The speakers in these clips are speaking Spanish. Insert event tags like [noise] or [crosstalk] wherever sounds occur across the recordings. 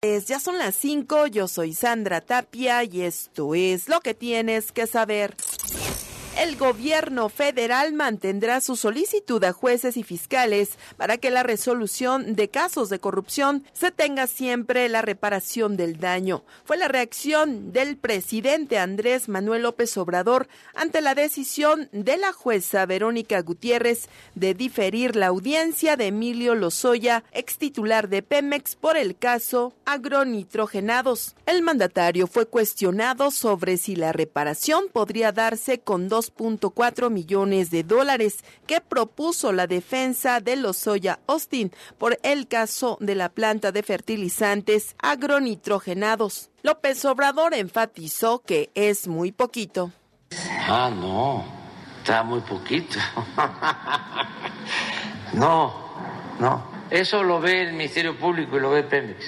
Ya son las 5, yo soy Sandra Tapia y esto es lo que tienes que saber el gobierno federal mantendrá su solicitud a jueces y fiscales para que la resolución de casos de corrupción se tenga siempre la reparación del daño. Fue la reacción del presidente Andrés Manuel López Obrador ante la decisión de la jueza Verónica Gutiérrez de diferir la audiencia de Emilio Lozoya, ex titular de Pemex, por el caso agronitrogenados. El mandatario fue cuestionado sobre si la reparación podría darse con dos 2.4 millones de dólares que propuso la defensa de Lozoya Austin por el caso de la planta de fertilizantes agronitrogenados. López Obrador enfatizó que es muy poquito. Ah, no, está muy poquito. [laughs] no, no. Eso lo ve el Ministerio Público y lo ve Pemex,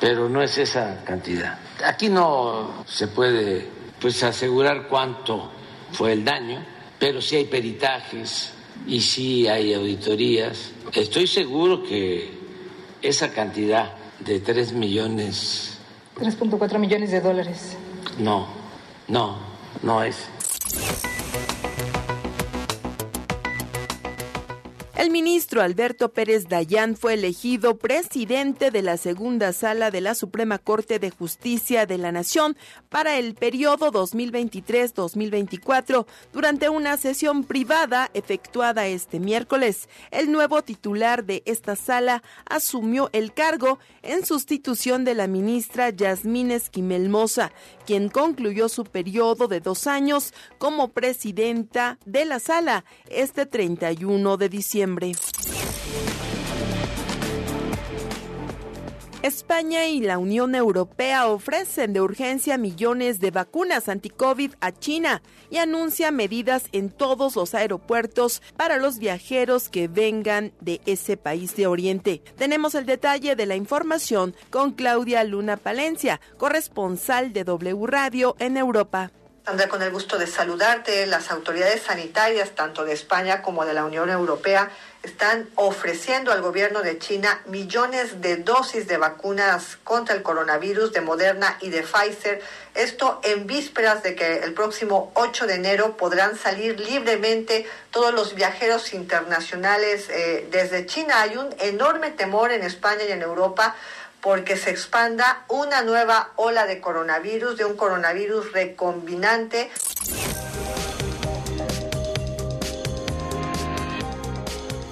pero no es esa cantidad. Aquí no se puede pues asegurar cuánto fue el daño, pero sí hay peritajes y sí hay auditorías. Estoy seguro que esa cantidad de 3 millones... 3.4 millones de dólares. No, no, no es. El ministro Alberto Pérez Dayán fue elegido presidente de la segunda sala de la Suprema Corte de Justicia de la Nación para el periodo 2023-2024 durante una sesión privada efectuada este miércoles. El nuevo titular de esta sala asumió el cargo en sustitución de la ministra Yasmín Esquimelmosa, Moza, quien concluyó su periodo de dos años como presidenta de la sala este 31 de diciembre. España y la Unión Europea ofrecen de urgencia millones de vacunas anti-COVID a China y anuncia medidas en todos los aeropuertos para los viajeros que vengan de ese país de Oriente. Tenemos el detalle de la información con Claudia Luna Palencia, corresponsal de W Radio en Europa. Sandra, con el gusto de saludarte. Las autoridades sanitarias, tanto de España como de la Unión Europea, están ofreciendo al gobierno de China millones de dosis de vacunas contra el coronavirus de Moderna y de Pfizer. Esto en vísperas de que el próximo 8 de enero podrán salir libremente todos los viajeros internacionales eh, desde China. Hay un enorme temor en España y en Europa porque se expanda una nueva ola de coronavirus, de un coronavirus recombinante.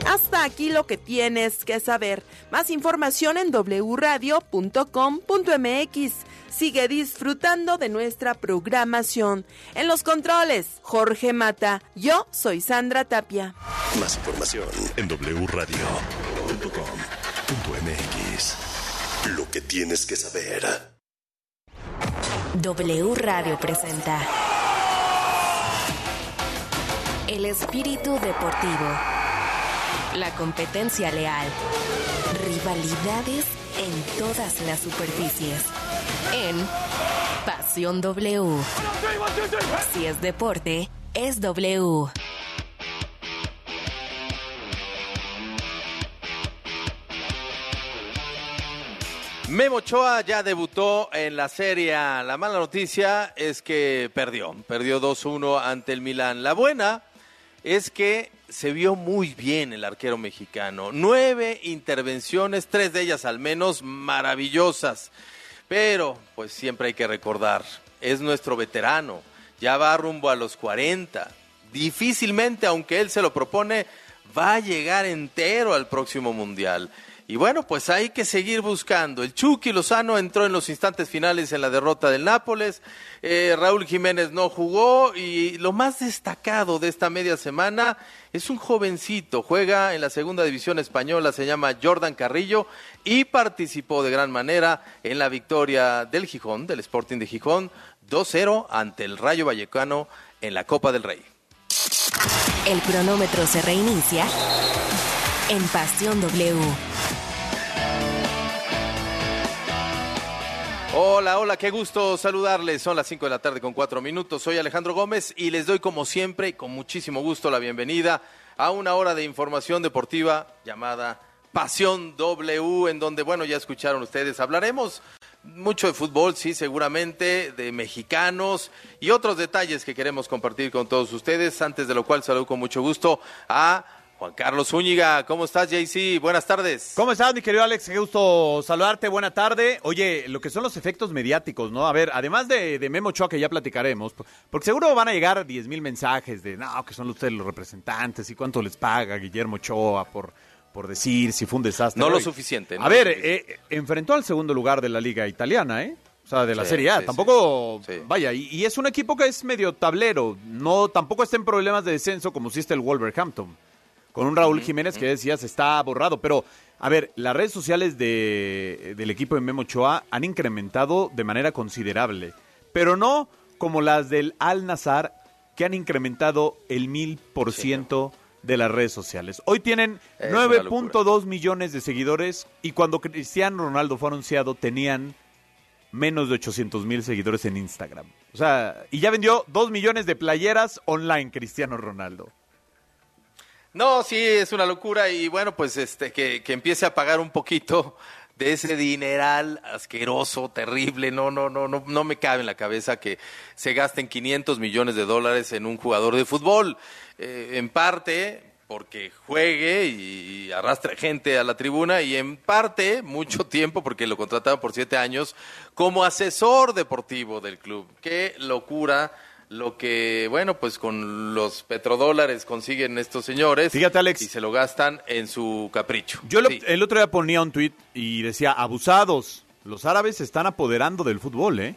Hasta aquí lo que tienes que saber. Más información en wradio.com.mx. Sigue disfrutando de nuestra programación. En los controles, Jorge Mata. Yo soy Sandra Tapia. Más información en wradio.com.mx. Lo que tienes que saber. W Radio presenta El espíritu deportivo. La competencia leal. Rivalidades en todas las superficies. En Pasión W. Si es deporte, es W. Memo Ochoa ya debutó en la serie. La mala noticia es que perdió. Perdió 2-1 ante el Milán. La buena es que se vio muy bien el arquero mexicano. Nueve intervenciones, tres de ellas al menos maravillosas. Pero, pues siempre hay que recordar, es nuestro veterano. Ya va rumbo a los 40. Difícilmente, aunque él se lo propone, va a llegar entero al próximo Mundial. Y bueno, pues hay que seguir buscando. El Chucky Lozano entró en los instantes finales en la derrota del Nápoles. Eh, Raúl Jiménez no jugó. Y lo más destacado de esta media semana es un jovencito. Juega en la segunda división española, se llama Jordan Carrillo. Y participó de gran manera en la victoria del Gijón, del Sporting de Gijón, 2-0 ante el Rayo Vallecano en la Copa del Rey. El cronómetro se reinicia en Pasión W. Hola, hola, qué gusto saludarles. Son las 5 de la tarde con 4 minutos. Soy Alejandro Gómez y les doy como siempre y con muchísimo gusto la bienvenida a una hora de información deportiva llamada Pasión W, en donde, bueno, ya escucharon ustedes, hablaremos mucho de fútbol, sí, seguramente, de mexicanos y otros detalles que queremos compartir con todos ustedes, antes de lo cual saludo con mucho gusto a Juan Carlos Zúñiga. ¿Cómo estás, JC? Buenas tardes. ¿Cómo estás, mi querido Alex? Qué gusto saludarte. Buena tarde. Oye, lo que son los efectos mediáticos, ¿no? A ver, además de, de Memo Ochoa, que ya platicaremos, porque seguro van a llegar 10 mil mensajes de, no, que son ustedes los representantes y cuánto les paga Guillermo Ochoa por, por decir si fue un desastre. No lo suficiente. no A ver, suficiente. eh, enfrentó al segundo lugar de la liga italiana, ¿eh? O sea, de la Sí, Serie A. sí, tampoco. Sí. vaya, y, y es un equipo que es medio tablero. No, tampoco está en problemas de descenso como si está el Wolverhampton. Con un Raúl Jiménez que decías está borrado. Pero, a ver, las redes sociales de, del equipo de Memo Ochoa han incrementado de manera considerable. Pero no como las del Al Nazar, que han incrementado el mil por ciento de las redes sociales. Hoy tienen Es una locura. 9.2 millones de seguidores y cuando Cristiano Ronaldo fue anunciado tenían menos de 800 mil seguidores en Instagram. O sea, y ya vendió 2 millones de playeras online Cristiano Ronaldo. No, sí, es una locura y bueno, pues este que, que empiece a pagar un poquito de ese dineral asqueroso, terrible, no, no, no, no, no me cabe en la cabeza que se gasten 500 millones de dólares en un jugador de fútbol, Eh, en parte porque juegue y, arrastre gente a la tribuna y en parte mucho tiempo porque lo contrataron por siete años como asesor deportivo del club. Qué locura lo que, bueno, pues con los petrodólares consiguen estos señores Fíjate, Alex. y se lo gastan en su capricho. Yo lo- Sí. el otro día ponía un tuit y decía, abusados, los árabes se están apoderando del fútbol, ¿eh?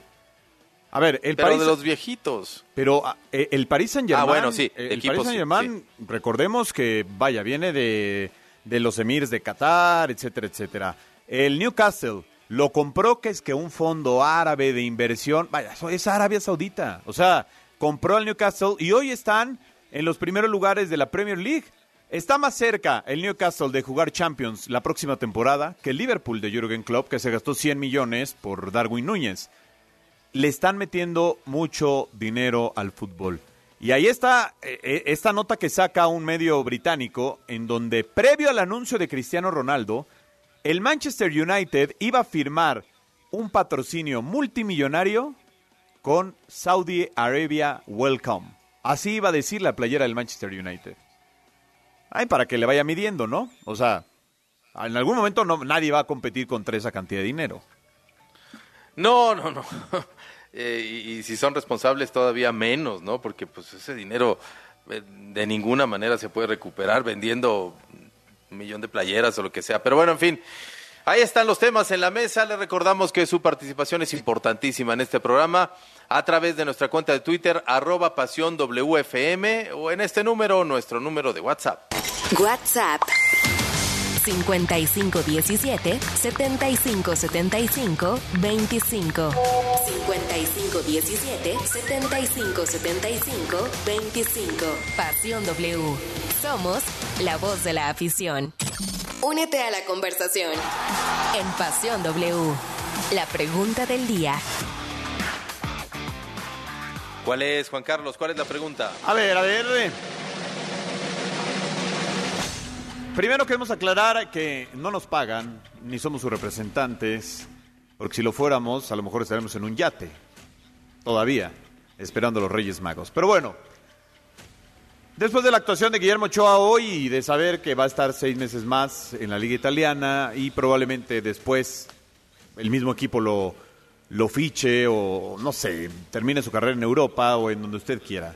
A ver, el Pero París... de los viejitos. Pero ah, eh, el Paris Saint Germain. Ah, bueno, sí, El equipos, Paris Saint Germain, recordemos que, vaya, viene de, de los emirs de Qatar, etcétera, etcétera. El Newcastle lo compró, que es que un fondo árabe de inversión. Vaya, es Arabia Saudita. O sea, compró al Newcastle y hoy están en los primeros lugares de la Premier League. Está más cerca el Newcastle de jugar Champions la próxima temporada que el Liverpool de Jürgen Klopp, que se gastó 100 millones por Darwin Núñez le están metiendo mucho dinero al fútbol. Y ahí está eh, eh, esta nota que saca un medio británico en donde previo al anuncio de Cristiano Ronaldo, el Manchester United iba a firmar un patrocinio multimillonario con Saudi Arabia Welcome. Así iba a decir la playera del Manchester United. Ay, para que le vaya midiendo, ¿no? O sea, en algún momento no, nadie va a competir contra esa cantidad de dinero. No, no, no. [laughs] Eh, y, si son responsables todavía menos, ¿no? Porque pues ese dinero eh, de ninguna manera se puede recuperar vendiendo un millón de playeras o lo que sea. Pero bueno, en fin, ahí están los temas en la mesa. Les recordamos que su participación es importantísima en este programa a través de nuestra cuenta de Twitter, arroba pasión WFM, o en este número, nuestro número de WhatsApp. WhatsApp 5517 7575 25 5517 7575 25 Pasión W. Somos la voz de la afición. Únete a la conversación en Pasión W. La pregunta del día. ¿Cuál es, Juan Carlos? ¿Cuál es la pregunta? A ver, a ver. Primero queremos aclarar que no nos pagan, ni somos sus representantes, porque si lo fuéramos, a lo mejor estaremos en un yate, todavía, esperando a los Reyes Magos. Pero bueno, después de la actuación de Guillermo Ochoa hoy y de saber que va a estar seis meses más en la Liga Italiana y probablemente después el mismo equipo lo, lo fiche o, no sé, termine su carrera en Europa o en donde usted quiera.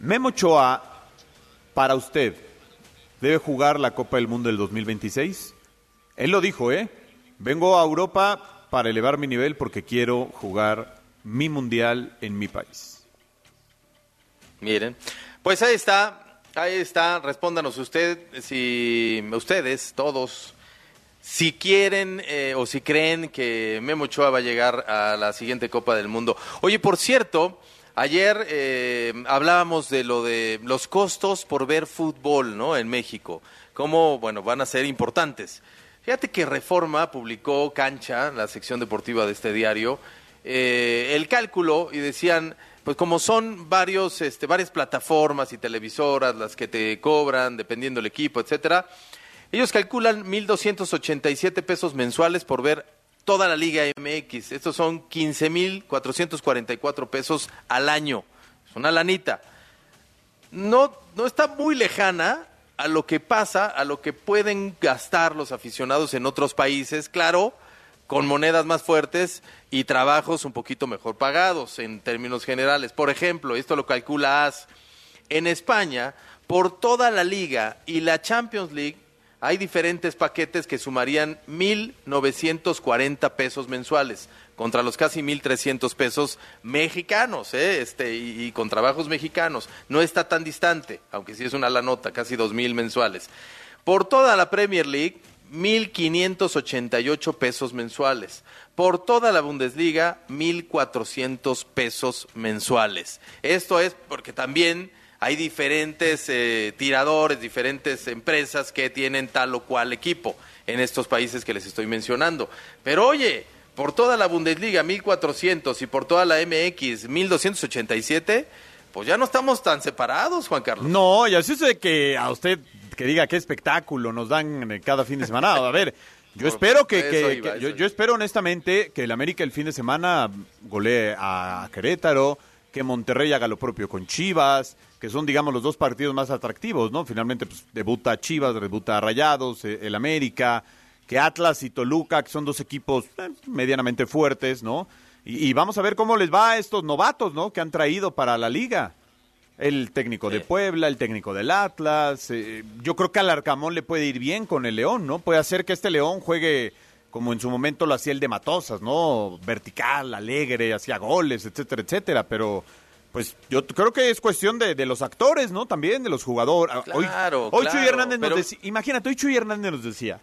Memo Ochoa, para usted, ¿debe jugar la Copa del Mundo del 2026? Él lo dijo, ¿eh? Vengo a Europa para elevar mi nivel porque quiero jugar mi mundial en mi país. Miren, pues ahí está, ahí está, respóndanos usted, si ustedes, todos, si quieren eh, o si creen que Memo Ochoa va a llegar a la siguiente Copa del Mundo. Oye, por cierto, ayer eh, hablábamos de lo de los costos por ver fútbol, ¿no? En México, cómo, bueno, van a ser importantes. Fíjate que Reforma publicó Cancha, la sección deportiva de este diario, eh, el cálculo y decían, pues como son varios, este, varias plataformas y televisoras las que te cobran, dependiendo del equipo, etcétera, Ellos calculan 1.287 pesos mensuales por ver toda la Liga MX. Estos son 15.444 pesos al año. Es una lanita. No, no está muy lejana a lo que pasa, a lo que pueden gastar los aficionados en otros países, claro, con monedas más fuertes y trabajos un poquito mejor pagados en términos generales. Por ejemplo, esto lo calcula AS. En España, por toda la liga y la Champions League, hay diferentes paquetes que sumarían 1.940 pesos mensuales contra los casi 1.300 pesos mexicanos, ¿eh? este, y, y, con trabajos mexicanos. No está tan distante, aunque sí es una la nota, casi 2.000 mensuales. Por toda la Premier League, 1.588 pesos mensuales. Por toda la Bundesliga, 1.400 pesos mensuales. Esto es porque también hay diferentes eh, tiradores, diferentes empresas que tienen tal o cual equipo en estos países que les estoy mencionando. Pero oye, por toda la Bundesliga 1400 y por toda la MX 1287, pues ya no estamos tan separados, Juan Carlos. No, y así es de que a usted que diga qué espectáculo nos dan cada fin de semana. A ver, [laughs] yo espero que, que, iba, que yo, yo espero honestamente que el América el fin de semana golee a Querétaro, que Monterrey haga lo propio con Chivas, que son, digamos, los dos partidos más atractivos, ¿no? Finalmente, pues, debuta Chivas, debuta Rayados, eh, el América, que Atlas y Toluca, que son dos equipos eh, medianamente fuertes, ¿no? Y, y vamos a ver cómo les va a estos novatos, ¿no? Que han traído para la liga. El técnico de. Puebla, el técnico del Atlas. eh, yo creo que al Arcamón le puede ir bien con el León, ¿no? Puede hacer que este León juegue como en su momento lo hacía el de Matosas, ¿no? Vertical, alegre, hacía goles, etcétera, etcétera. Pero, pues, yo creo que es cuestión de, de los actores, ¿no? También de los jugadores. Ah, Hoy- Claro, hoy, Chuy Hernández pero- nos decía, imagínate, hoy Chuy Hernández nos decía,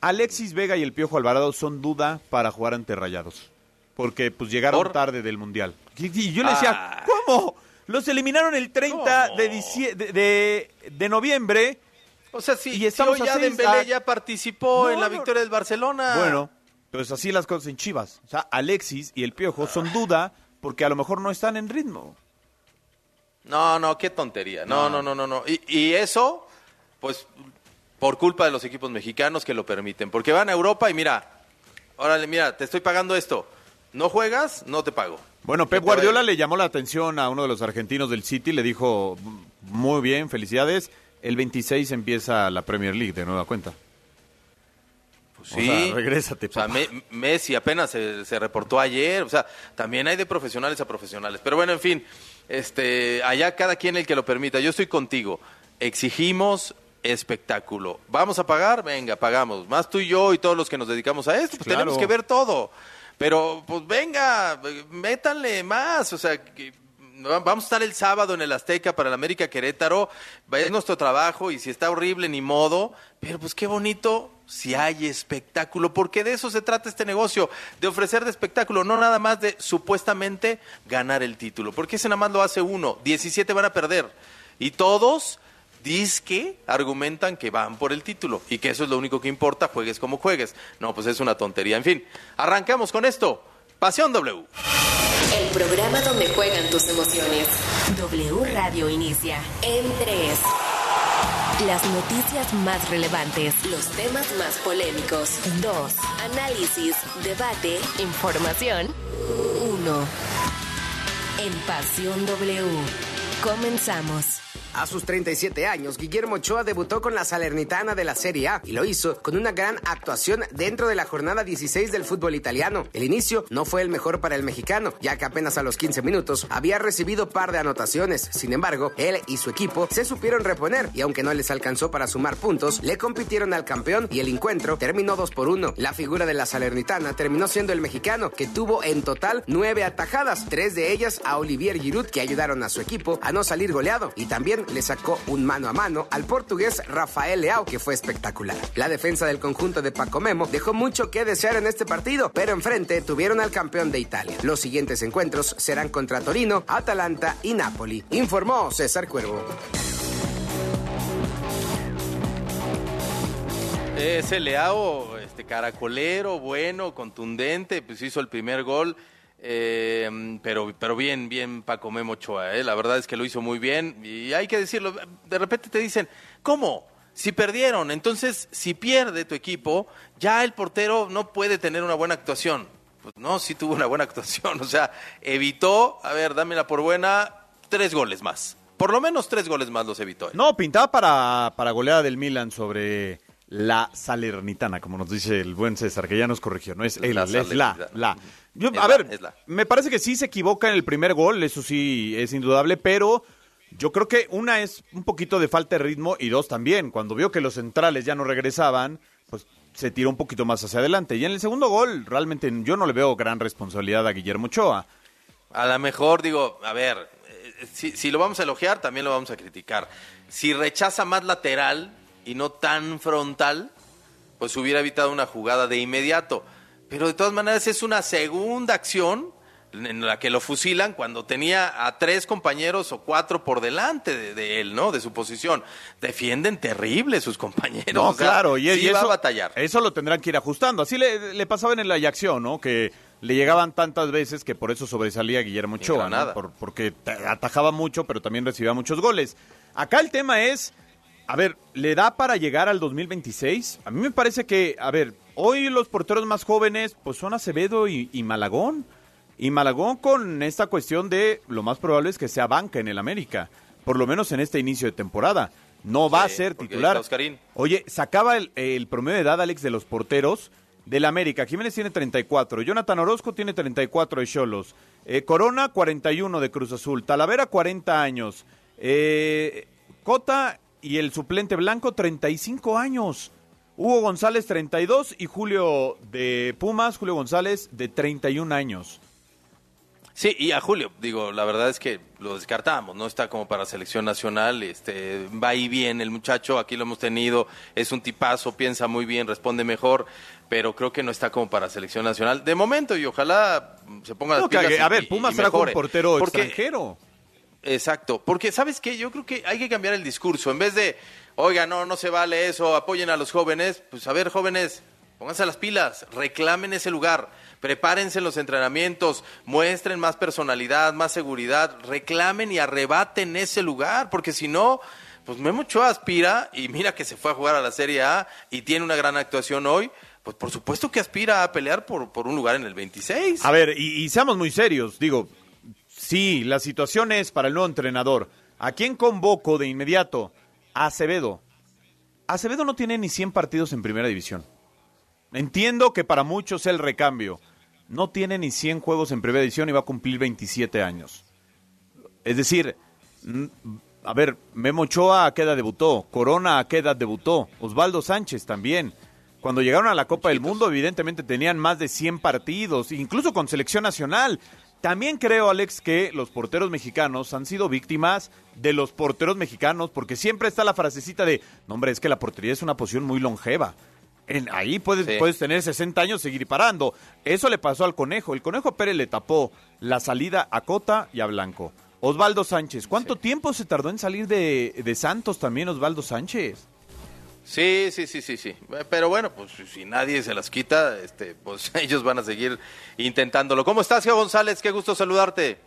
Alexis Vega y el Piojo Alvarado son duda para jugar ante Rayados. Porque, pues, llegaron ¿Por? tarde del Mundial. Y, y yo le decía, Ah. ¿cómo? Los eliminaron el 30 ¿Cómo? de, dicie- de, de- de noviembre. O sea, sí, Y estamos ya Dembélé ah, ya participó no, en la victoria del Barcelona. Bueno, pues así las cosas en Chivas. O sea, Alexis y el Piojo son duda porque a lo mejor no están en ritmo. No, no, qué tontería. No, no, no, no, no. Y, y eso, pues, por culpa de los equipos mexicanos que lo permiten. Porque van a Europa y mira, órale, mira, te estoy pagando esto. No juegas, no te pago. Bueno, Pep Guardiola le llamó la atención a uno de los argentinos del City, le dijo, muy bien, felicidades. El 26 empieza la Premier League de nueva cuenta. Pues O sea, regrésate, O sea. Me- Messi apenas se, se reportó ayer. O sea, también hay de profesionales a profesionales. Pero bueno, en fin, este, allá cada quien el que lo permita. Yo estoy contigo. Exigimos espectáculo. ¿Vamos a pagar? Venga, pagamos. Más tú y yo y todos los que nos dedicamos a esto. Pues Claro. tenemos que ver todo. Pero, pues venga, métanle más. O sea, que vamos a estar el sábado en el Azteca para el América Querétaro. Es nuestro trabajo y si está horrible, ni modo. Pero pues qué bonito si hay espectáculo, porque de eso se trata este negocio, de ofrecer de espectáculo, no nada más de supuestamente ganar el título. Porque ese nada más lo hace uno. 17 van a perder. Y todos disque argumentan que van por el título y que eso es lo único que importa, juegues como juegues. No, pues es una tontería. En fin, arrancamos con esto. Pasión W. El programa donde juegan tus emociones. W Radio inicia en 3. Las noticias más relevantes, los temas más polémicos. 2. Análisis, debate, información. 1. En Pasión W. Comenzamos. A sus 37 años, Guillermo Ochoa debutó con la Salernitana de la Serie A y lo hizo con una gran actuación dentro de la jornada 16 del fútbol italiano. El inicio no fue el mejor para el mexicano, ya que apenas a los 15 minutos había recibido par de anotaciones. Sin embargo, él y su equipo se supieron reponer y aunque no les alcanzó para sumar puntos, le compitieron al campeón y el encuentro terminó 2 por 1. La figura de la Salernitana terminó siendo el mexicano, que tuvo en total nueve atajadas, tres de ellas a Olivier Giroud, que ayudaron a su equipo a no salir goleado y también le sacó un mano a mano al portugués Rafael Leao, que fue espectacular. La defensa del conjunto de Paco Memo dejó mucho que desear en este partido, pero enfrente tuvieron al campeón de Italia. Los siguientes encuentros serán contra Torino, Atalanta y Napoli, informó César Cuervo. Ese Leao, este caracolero, bueno, contundente, pues hizo el primer gol. Eh, pero, pero bien, bien Paco Memo Ochoa, eh, la verdad es que lo hizo muy bien y hay que decirlo, de repente te dicen, ¿cómo? si perdieron. Entonces, si pierde tu equipo, ya el portero no puede tener una buena actuación. Pues no, sí tuvo una buena [laughs] actuación. O sea, evitó, a ver, dámela por buena, tres goles más. Por lo menos tres goles más los evitó. No, pintaba para, para goleada del Milan sobre la Salernitana, como nos dice el buen César, que ya nos corrigió. No es el, La es la, la. Yo- a ver, es la. me parece que sí se equivoca en el primer gol, eso sí es indudable, pero yo creo que una es un poquito de falta de ritmo y dos también. Cuando vio que los centrales ya no regresaban, pues se tiró un poquito más hacia adelante. Y en el segundo gol, realmente yo no le veo gran responsabilidad a Guillermo Ochoa. A lo mejor digo, a ver, eh, si, si lo vamos a elogiar, también lo vamos a criticar. Si rechaza más lateral y no tan frontal, pues hubiera evitado una jugada de inmediato. Pero de todas maneras es una segunda acción en la que lo fusilan cuando tenía a tres compañeros o cuatro por delante de, de él, ¿no? De su posición. Defienden terrible sus compañeros. No, o sea, claro, y, sí y va eso, a batallar. eso lo tendrán que ir ajustando. Así le, le pasaba en la Ajaxio, ¿no? Que le llegaban tantas veces que por eso sobresalía Guillermo Ochoa, ¿no? Por- porque atajaba mucho, pero también recibía muchos goles. Acá el tema es, a ver, ¿le da para llegar al 2026? A mí me parece que, a ver, hoy los porteros más jóvenes, pues son Acevedo y, y Malagón. Y Malagón con esta cuestión de lo más probable es que sea banca en el América, por lo menos en este inicio de temporada. No va a ser titular. Oye, sacaba el, el promedio de edad, Alex, de los porteros del América. Jiménez tiene 34, Jonathan Orozco tiene 34 de Cholos, eh, Corona 41 de Cruz Azul, Talavera 40 años, eh, Cota y el suplente blanco 35 años. Hugo González 32 y Julio de Pumas, Julio González de 31 años. Sí, y a Julio, digo, la verdad es que lo descartamos, no está como para selección nacional, este, va y bien el muchacho, aquí lo hemos tenido, es un tipazo, piensa muy bien, responde mejor, pero creo que no está como para selección nacional. De momento, y ojalá se ponga las No, que, pilas y- a ver, Pumas y un portero Porque- extranjero. Exacto, porque ¿sabes qué? Yo creo que hay que cambiar el discurso. En vez de, oiga, no, no se vale eso, apoyen a los jóvenes, pues a ver, jóvenes, pónganse las pilas, reclamen ese lugar, prepárense en los entrenamientos, muestren más personalidad, más seguridad, reclamen y arrebaten ese lugar, porque si no, pues Memo Ochoa aspira, y mira que se fue a jugar a la Serie A y tiene una gran actuación hoy, pues por supuesto que aspira a pelear por, por un lugar en el 26. A ver, y, y seamos muy serios, digo, sí, la situación es para el nuevo entrenador. ¿A quién convoco de inmediato? A Acevedo. Acevedo no tiene ni 100 partidos en primera división. Entiendo que para muchos el recambio. No tiene ni 100 juegos en primera división y va a cumplir 27 años. Es decir, a ver, Memo Ochoa a qué edad debutó, Corona a qué edad debutó, Osvaldo Sánchez también. Cuando llegaron a la Copa del Mundo, evidentemente tenían más de 100 partidos, incluso con selección nacional. También creo, Alex, que los porteros mexicanos han sido víctimas de los porteros mexicanos, porque siempre está la frasecita de, no hombre, es que la portería es una posición muy longeva. En, ahí puedes, Sí. puedes tener 60 años y seguir parando. Eso le pasó al Conejo. El Conejo Pérez le tapó la salida a Cota y a Blanco. Osvaldo Sánchez, ¿cuánto tiempo se tardó en salir de, de Santos también Osvaldo Sánchez? Sí, sí, sí, sí, sí. Pero bueno, pues si nadie se las quita, este, pues [laughs] ellos van a seguir intentándolo. ¿Cómo estás, Geo González? Qué gusto saludarte.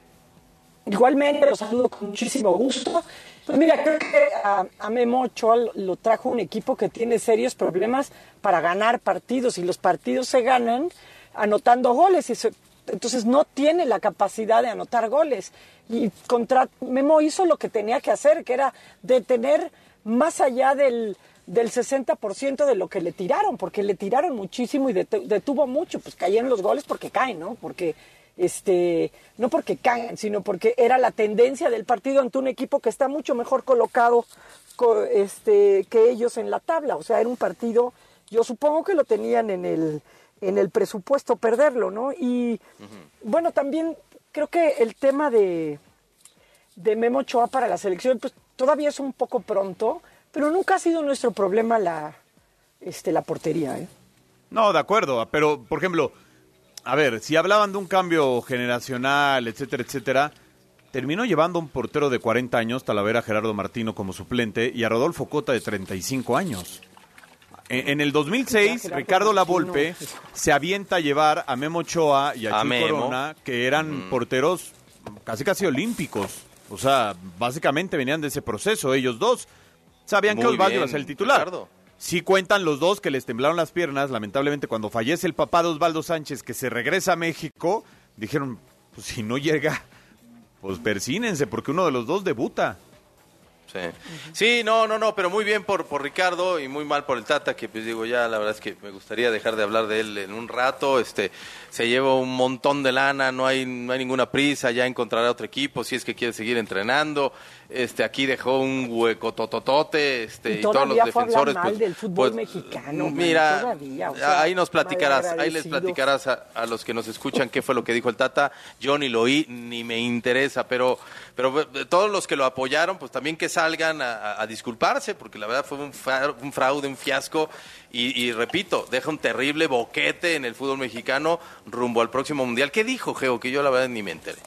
Igualmente los saludo con muchísimo gusto. Pues mira, creo que a, Memo Ochoa lo trajo un equipo que tiene serios problemas para ganar partidos y los partidos se ganan anotando goles. Y se- entonces no tiene la capacidad de anotar goles. Y contra Memo hizo lo que tenía que hacer, que era detener más allá del, del 60% de lo que le tiraron, porque le tiraron muchísimo y detu- detuvo mucho. Pues cayeron los goles porque caen, ¿no? Porque este, no porque caen, sino porque era la tendencia del partido ante un equipo que está mucho mejor colocado co- este, que ellos en la tabla. O sea, era un partido, yo supongo que lo tenían en el, en el presupuesto perderlo, ¿no? Y bueno, también creo que el tema de, de Memo Ochoa para la selección, pues todavía es un poco pronto, pero nunca ha sido nuestro problema la, este, la portería, ¿eh? No, de acuerdo, pero por ejemplo, a ver, si hablaban de un cambio generacional, etcétera, etcétera, terminó llevando un portero de 40 años, Talavera Gerardo Martino como suplente, y a Rodolfo Cota de 35 años. En, en el 2006, Gerardo Ricardo Martino. Lavolpe se avienta a llevar a Memo Ochoa y a, A Chuy Memo. Corona, que eran porteros casi casi olímpicos. O sea, básicamente venían de ese proceso ellos dos. Sabían que Osvaldo iba a ser el titular. Ricardo. Sí cuentan los dos que les temblaron las piernas, lamentablemente cuando fallece el papá de Osvaldo Sánchez, que se regresa a México, dijeron, pues si no llega, pues persínense, porque uno de los dos debuta. Sí. sí, no, no, no, pero muy bien por, por Ricardo y muy mal por el Tata, que pues digo, ya la verdad es que me gustaría dejar de hablar de él en un rato, este, se lleva un montón de lana, no hay, no hay ninguna prisa, ya encontrará otro equipo si es que quiere seguir entrenando, este, aquí dejó un hueco tototote, este, Y todos los defensores, pues, del fútbol pues, mexicano, man, mira, todavía, o sea, ahí nos platicarás, ahí les platicarás a, a los que nos escuchan qué fue lo que dijo el Tata, yo ni lo oí, ni me interesa, pero, pero eh, todos los que lo apoyaron, pues también que salgan a, a- a disculparse, porque la verdad fue un, fra- un fraude, un fiasco, y, y repito, deja un terrible boquete en el fútbol mexicano rumbo al próximo Mundial. ¿Qué dijo, Geo? Que yo la verdad ni me enteré.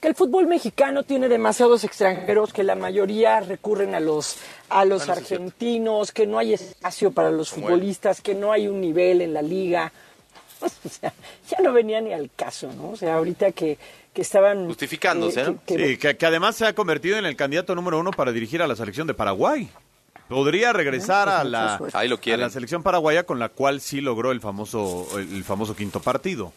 Que el fútbol mexicano tiene demasiados extranjeros que la mayoría recurren a los a los Bueno, sí es cierto. argentinos, que no hay espacio para los futbolistas, que no hay un nivel en la liga. [laughs] O sea, ya no venía ni al caso, ¿no? O sea, ahorita que, que estaban... Justificándose, ¿no? que- que- Sí, que, que además se ha convertido en el candidato número uno para dirigir a la selección de Paraguay. Podría regresar pues a, la. Ahí lo a la selección paraguaya con la cual sí logró el famoso, el famoso quinto partido.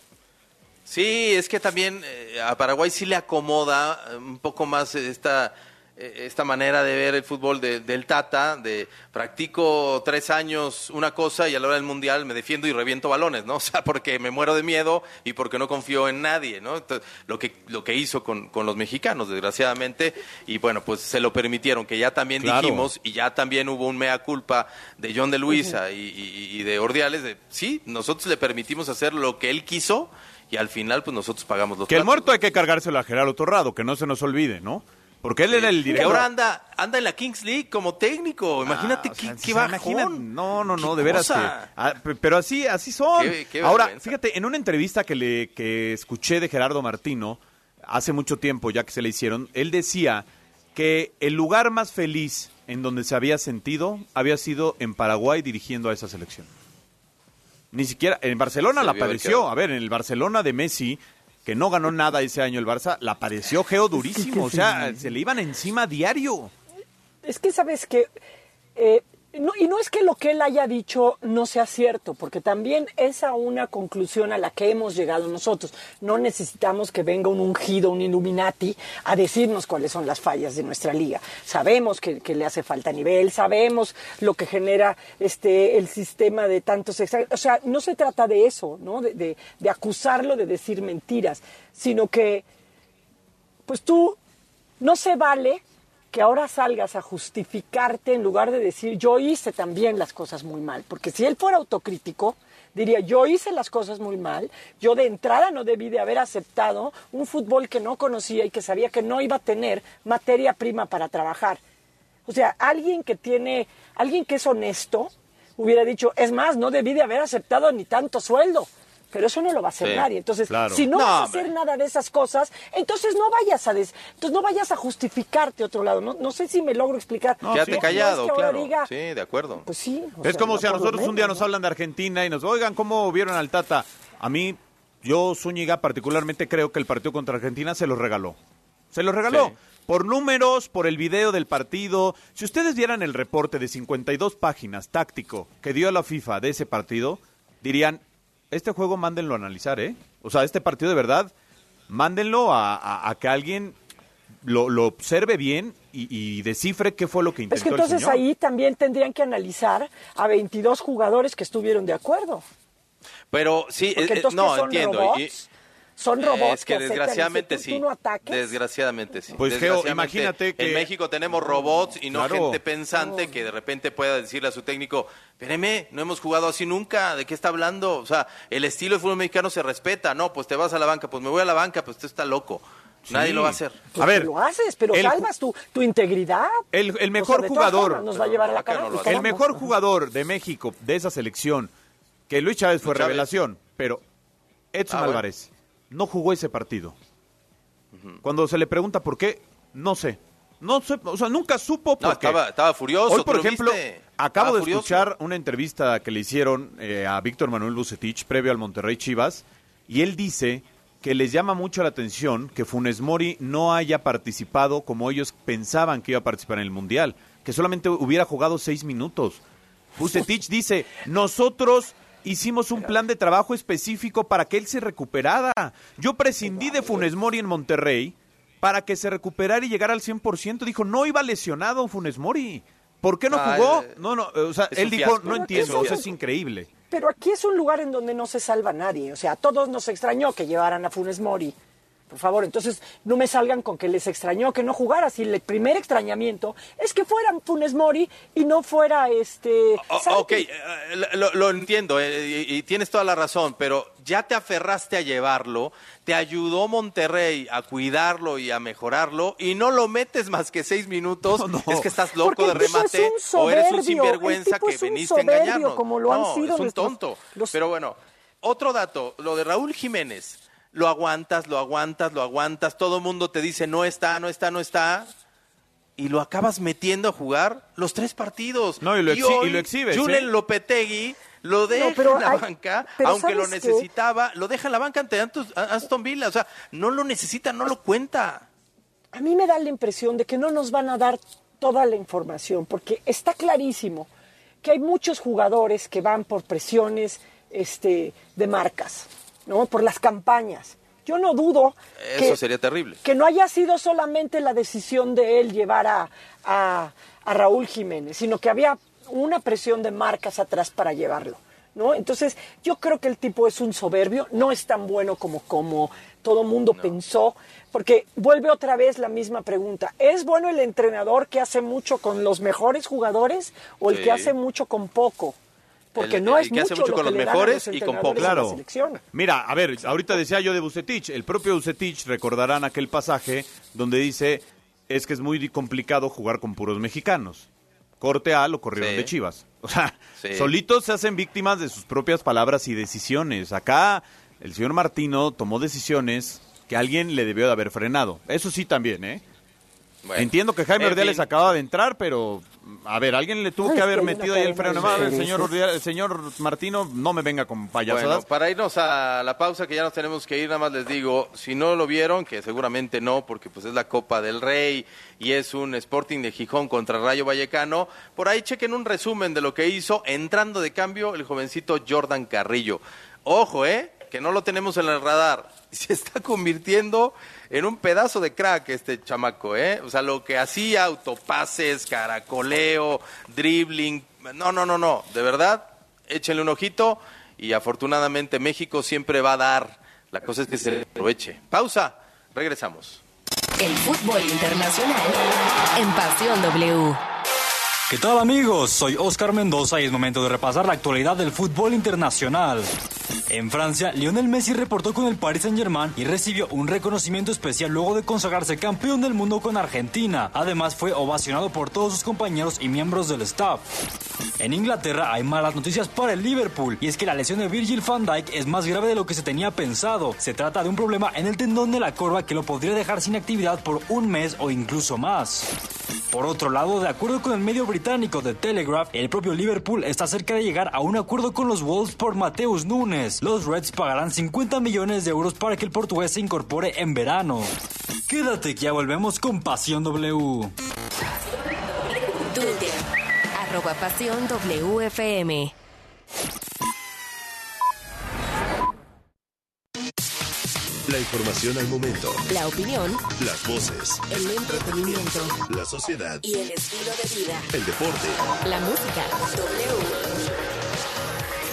Sí, es que también eh, a Paraguay sí le acomoda eh, un poco más esta, eh, esta manera de ver el fútbol de- del Tata, de practico tres años una cosa y a la hora del Mundial me defiendo y reviento balones, ¿no? [laughs] O sea, porque me muero de miedo y porque no confío en nadie, ¿no? Entonces, lo que, lo que hizo con, con los mexicanos, desgraciadamente, y bueno, pues se lo permitieron, que ya también Claro. dijimos, y ya también hubo un mea culpa de John de Luisa y, y- y de Ordiales, de sí, nosotros le permitimos hacer lo que él quiso y al final pues nosotros pagamos los Que el muerto hay que cargárselo a Gerardo Torrado, que no se nos olvide, ¿no? Porque él era el que director. ahora anda anda en la Kings League como técnico imagínate Ah, o qué, sea, qué se bajón imagina- No, no, no, de veras que. ah, pe- pero así, así son. Qué- qué Ahora, fíjate, en una entrevista que le que escuché de Gerardo Martino hace mucho tiempo, ya que se le hicieron, él decía que el lugar más feliz en donde se había sentido había sido en Paraguay dirigiendo a esa selección. Ni siquiera en Barcelona Se la padeció. A ver, en el Barcelona de Messi, que no ganó nada ese año el Barça, la padeció Geo durísimo. O sea, se le iban encima diario. Es que sabes que eh, no, y no es que lo que él haya dicho no sea cierto, porque también es a una conclusión a la que hemos llegado nosotros. No necesitamos que venga un ungido, un Illuminati, a decirnos cuáles son las fallas de nuestra liga. Sabemos que, le hace falta nivel, sabemos lo que genera este el sistema de tantos. O sea, no se trata de eso, ¿no? De, de- de acusarlo de decir mentiras, sino que pues tú no se vale que ahora salgas a justificarte en lugar de decir yo hice también las cosas muy mal. Porque si él fuera autocrítico, diría yo hice las cosas muy mal, yo de entrada no debí de haber aceptado un fútbol que no conocía y que sabía que no iba a tener materia prima para trabajar. O sea, alguien que tiene, alguien que es honesto, hubiera dicho, es más, no debí de haber aceptado ni tanto sueldo. Pero eso no lo va a hacer Sí, nadie. Entonces, claro. si no, No, vas a hacer nada de esas cosas, entonces no vayas a des- entonces no vayas a justificarte a otro lado. No, no sé si me logro explicar. No, quédate sí. callado No es que ahora claro diga, sí de acuerdo Pues sí. o Es sea, como si a lo nosotros un día nos ¿no? hablan de Argentina y nos, oigan, ¿cómo vieron al Tata? A mí, yo, Zúñiga, particularmente creo que el partido contra Argentina se los regaló. Se los regaló. Sí. Por números, por el video del partido. Si ustedes vieran el reporte de 52 páginas táctico que dio la FIFA de ese partido, dirían, este juego mándenlo a analizar, ¿eh? O sea, este partido de verdad, mándenlo a, a- a que alguien lo, lo observe bien y, y descifre qué fue lo que Es intentó que el entonces señor. ahí también tendrían que analizar a 22 jugadores que estuvieron de acuerdo. pero sí eh, eh, entonces no ¿qué son entiendo robots. y- son robots es que desgraciadamente sí. ¿Tú no ataques? Desgraciadamente sí. Pues, Geo, Desgraciadamente, imagínate que- En México tenemos robots y no Claro. gente pensante que de repente pueda decirle a su técnico, espéreme, no hemos jugado así nunca, ¿de qué está hablando? O sea, el estilo de fútbol mexicano se respeta, no, pues te vas a la banca, pues me voy a la banca, pues usted está loco. Nadie lo va a hacer. Pues a ver, lo haces, pero el- salvas tu, tu integridad. El, el O mejor sea, jugador, Nos va a llevar a la cara. no lo pues, hace. el mejor jugador de México de esa selección, que Luis Chávez fue Luis Chávez. revelación, pero Edson Ah, bueno. No jugó ese partido. Cuando se le pregunta por qué, no sé. No sé, o sea, nunca supo por No, qué. estaba, estaba furioso. Hoy, ¿tú por lo ejemplo, viste? acabo Estaba de furioso. escuchar una entrevista que le hicieron eh, a Víctor Manuel Bucetich previo al Monterrey Chivas y él dice que les llama mucho la atención que Funes Mori no haya participado como ellos pensaban que iba a participar en el Mundial, que solamente hubiera jugado seis minutos. [laughs] Bucetich dice, nosotros hicimos un plan de trabajo específico para que él se recuperara. Yo prescindí de Funes Mori en Monterrey para que se recuperara y llegara al 100%. Dijo, no iba lesionado Funes Mori. ¿Por qué no Ah, jugó? eh, No, no, o sea, él dijo, no entiendo, eso o sea, es increíble. Pero aquí es un lugar en donde no se salva nadie. O sea, a todos nos extrañó que llevaran a Funes Mori. Por favor, entonces no me salgan con que les extrañó que no jugara. Si el primer extrañamiento es que fueran Funes Mori y no fuera este. O- ok, eh, lo, lo entiendo eh, y, y tienes toda la razón, pero ya te aferraste a llevarlo, te ayudó Monterrey a cuidarlo y a mejorarlo y no lo metes más que seis minutos. No, no. Es que estás Porque loco de remate o eres un sinvergüenza que es un veniste a engañarnos. como lo han no, sido es un nuestros- tonto. los- Pero bueno, otro dato, lo de Raúl Jiménez. Lo aguantas, lo aguantas, lo aguantas, todo el mundo te dice no está, no está, no está y lo acabas metiendo a jugar los tres partidos. No, y lo exhi- hoy, y lo exhibes, Julen ¿eh? Lopetegui lo deja pero en la hay- banca, pero aunque lo necesitaba, lo deja en la banca ante Aston Villa. O sea, no lo necesita, no lo cuenta. A mí me da la impresión de que no nos van a dar toda la información, porque está clarísimo que hay muchos jugadores que van por presiones este, de marcas, ¿no? Por las campañas. Yo no dudo Eso que, sería terrible. que no haya sido solamente la decisión de él llevar a, a- a Raúl Jiménez, sino que había una presión de marcas atrás para llevarlo. ¿No? Entonces, yo creo que el tipo es un soberbio, no es tan bueno como, como todo mundo pensó, porque vuelve otra vez la misma pregunta. ¿Es bueno el entrenador que hace mucho con los mejores jugadores o el Sí. que hace mucho con poco? Porque El- no el es que hace mucho, mucho lo con que los le mejores los y con Claro. selección. Mira, a ver, ahorita decía yo de Bucetich, el propio Bucetich recordarán aquel pasaje donde dice es que es muy complicado jugar con puros mexicanos. Corte A lo corrieron Sí. de Chivas. [laughs] O sea, Sí. solitos se hacen víctimas de sus propias palabras y decisiones. Acá el señor Martino tomó decisiones que alguien le debió de haber frenado. Eso sí también, ¿eh? Bueno, Entiendo que Jaime en Ordiales fin. acaba de entrar, pero a ver, alguien le tuvo Ay, que haber metido ahí el freno. intereses. señor, Ordiales- el señor Martino, no me venga con payasadas. Bueno, para irnos a la pausa, que ya nos tenemos que ir, nada más les digo, si no lo vieron, que seguramente no, porque pues es la Copa del Rey y es un Sporting de Gijón contra Rayo Vallecano, por ahí chequen un resumen de lo que hizo entrando de cambio el jovencito Jordan Carrillo. Ojo, ¿eh? Que no lo tenemos en el radar. [laughs] Se está convirtiendo en un pedazo de crack este chamaco, ¿eh? O sea, lo que hacía, autopases, caracoleo, dribbling. No, no, no, no. De verdad, échenle un ojito y afortunadamente México siempre va a dar. La cosa es que se aproveche. Pausa, regresamos. El fútbol internacional en Pasión W. ¿Qué tal amigos? Soy Oscar Mendoza y es momento de repasar la actualidad del fútbol internacional. En Francia, Lionel Messi reportó con el Paris Saint-Germain y recibió un reconocimiento especial luego de consagrarse campeón del mundo con Argentina. Además, fue ovacionado por todos sus compañeros y miembros del staff. En Inglaterra hay malas noticias para el Liverpool y es que la lesión de Virgil van Dijk es más grave de lo que se tenía pensado. Se trata de un problema en el tendón de la corva que lo podría dejar sin actividad por un mes o incluso más. Por otro lado, de acuerdo con el medio británico The Telegraph, el propio Liverpool está cerca de llegar a un acuerdo con los Wolves por Mateus Nunes. Los Reds pagarán 50 millones de euros para que el portugués se incorpore en verano. Quédate que ya volvemos con Pasión W. Arroba Pasión WFM. La información al momento. La opinión, Las voces. el entretenimiento La sociedad. y el estilo de vida. El deporte. La música.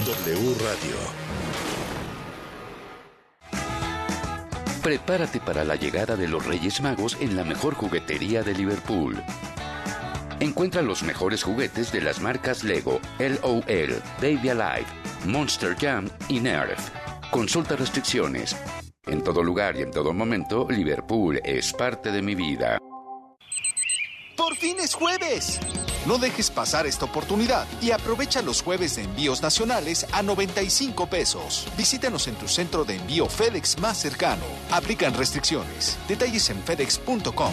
W. W Radio. Prepárate para la llegada de los Reyes Magos en la mejor juguetería de Liverpool. Encuentra los mejores juguetes de las marcas Lego, LOL, Baby Alive, Monster Jam y Nerf. Consulta restricciones. En todo lugar y en todo momento, Liverpool es parte de mi vida. ¡Por fin es jueves! No dejes pasar esta oportunidad y aprovecha los jueves de envíos nacionales a 95 pesos. Visítanos en tu centro de envío FedEx más cercano. Aplican restricciones. Detalles en fedex.com.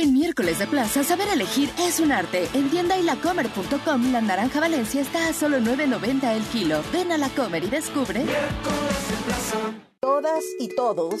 En miércoles de plaza, saber elegir es un arte. En tienda la naranja Valencia está a solo 9.90 el kilo. Ven a la Comer y descubre. Todas y todos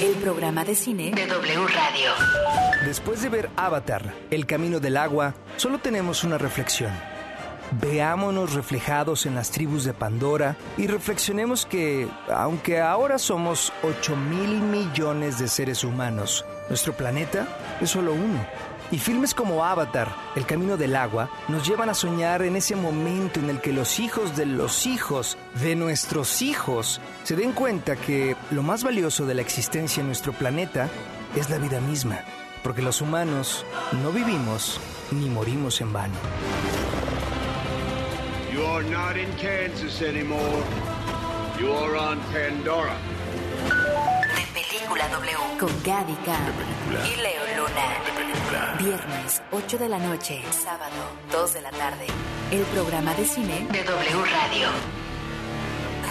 El programa de cine de W Radio. Después de ver Avatar, El Camino del Agua, solo tenemos una reflexión. Veámonos reflejados en las tribus de Pandora y reflexionemos que, aunque ahora somos 8 mil millones de seres humanos, nuestro planeta es solo uno y filmes como Avatar, El Camino del Agua, nos llevan a soñar en ese momento en el que los hijos de los hijos de nuestros hijos se den cuenta que lo más valioso de la existencia en nuestro planeta es la vida misma, porque los humanos no vivimos ni morimos en vano. You are not in Kansas anymore. You are on Pandora. De Película W con Gaby y Leo Luna. Viernes, 8 de la noche. Sábado, 2 de la tarde. El programa de cine de W Radio.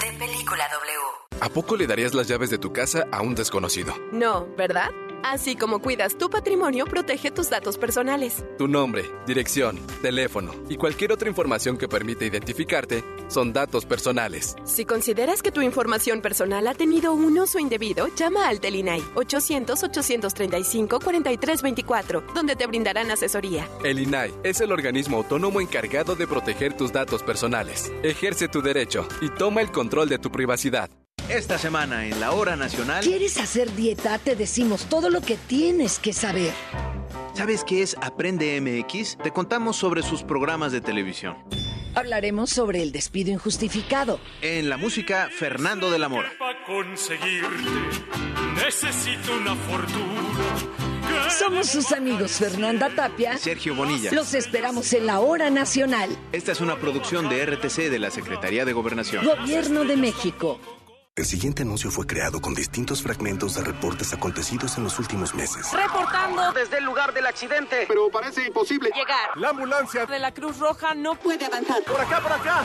De Película W. ¿A poco le darías las llaves de tu casa a un desconocido? No, ¿verdad? Así como cuidas tu patrimonio, protege tus datos personales. Tu nombre, dirección, teléfono y cualquier otra información que permita identificarte son datos personales. Si consideras que tu información personal ha tenido un uso indebido, llama al Telinai 800-835-4324, donde te brindarán asesoría. El INAI es el organismo autónomo encargado de proteger tus datos personales. Ejerce tu derecho y toma el control de tu privacidad. Esta semana en la Hora Nacional. ¿Quieres hacer dieta? Te decimos todo lo que tienes que saber. ¿Sabes qué es Aprende MX? Te contamos sobre sus programas de televisión. Hablaremos sobre el despido injustificado. En la música, Fernando de la Mora. necesito una fortuna. Somos sus amigos Fernanda Tapia. Sergio Bonilla. Los esperamos en la Hora Nacional. Esta es una producción de RTC de la Secretaría de Gobernación. Gobierno de México. El siguiente anuncio fue creado con distintos fragmentos de reportes acontecidos en los últimos meses. Reportando desde el lugar del accidente. Pero parece imposible llegar. La ambulancia de la Cruz Roja no puede avanzar. Por acá, por acá.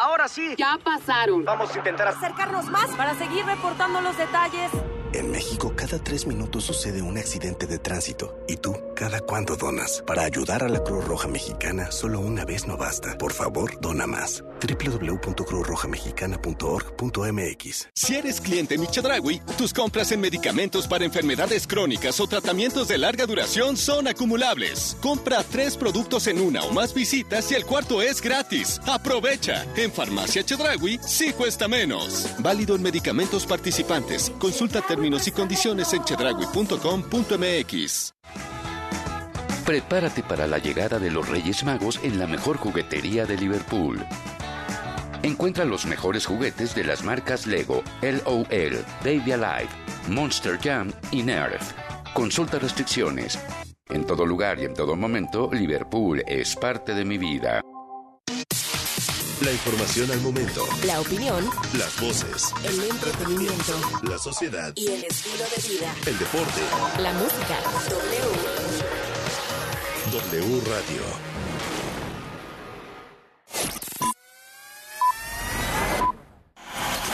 Ahora sí. Ya pasaron. Vamos a intentar acercarnos más para seguir reportando los detalles. En México, cada tres minutos sucede un accidente de tránsito. ¿Y tú, cada cuándo donas? Para ayudar a la Cruz Roja Mexicana, solo una vez no basta. Por favor, dona más. www.cruzrojamexicana.org.mx Si eres cliente Michedragui, tus compras en medicamentos para enfermedades crónicas o tratamientos de larga duración son acumulables. Compra tres productos en una o más visitas y el cuarto es gratis. Aprovecha. En Farmacia Chedragui sí cuesta menos. Válido en medicamentos participantes. Consulta términos y condiciones en chedragui.com.mx. Prepárate para la llegada de los Reyes Magos en la mejor juguetería de Liverpool. Encuentra los mejores juguetes de las marcas Lego, LOL, Baby Alive, Monster Jam y Nerf. Consulta restricciones. En todo lugar y en todo momento, Liverpool es parte de mi vida. La información al momento. La opinión. Las voces. El entretenimiento. La sociedad. Y el estilo de vida. El deporte. La música. W. W Radio.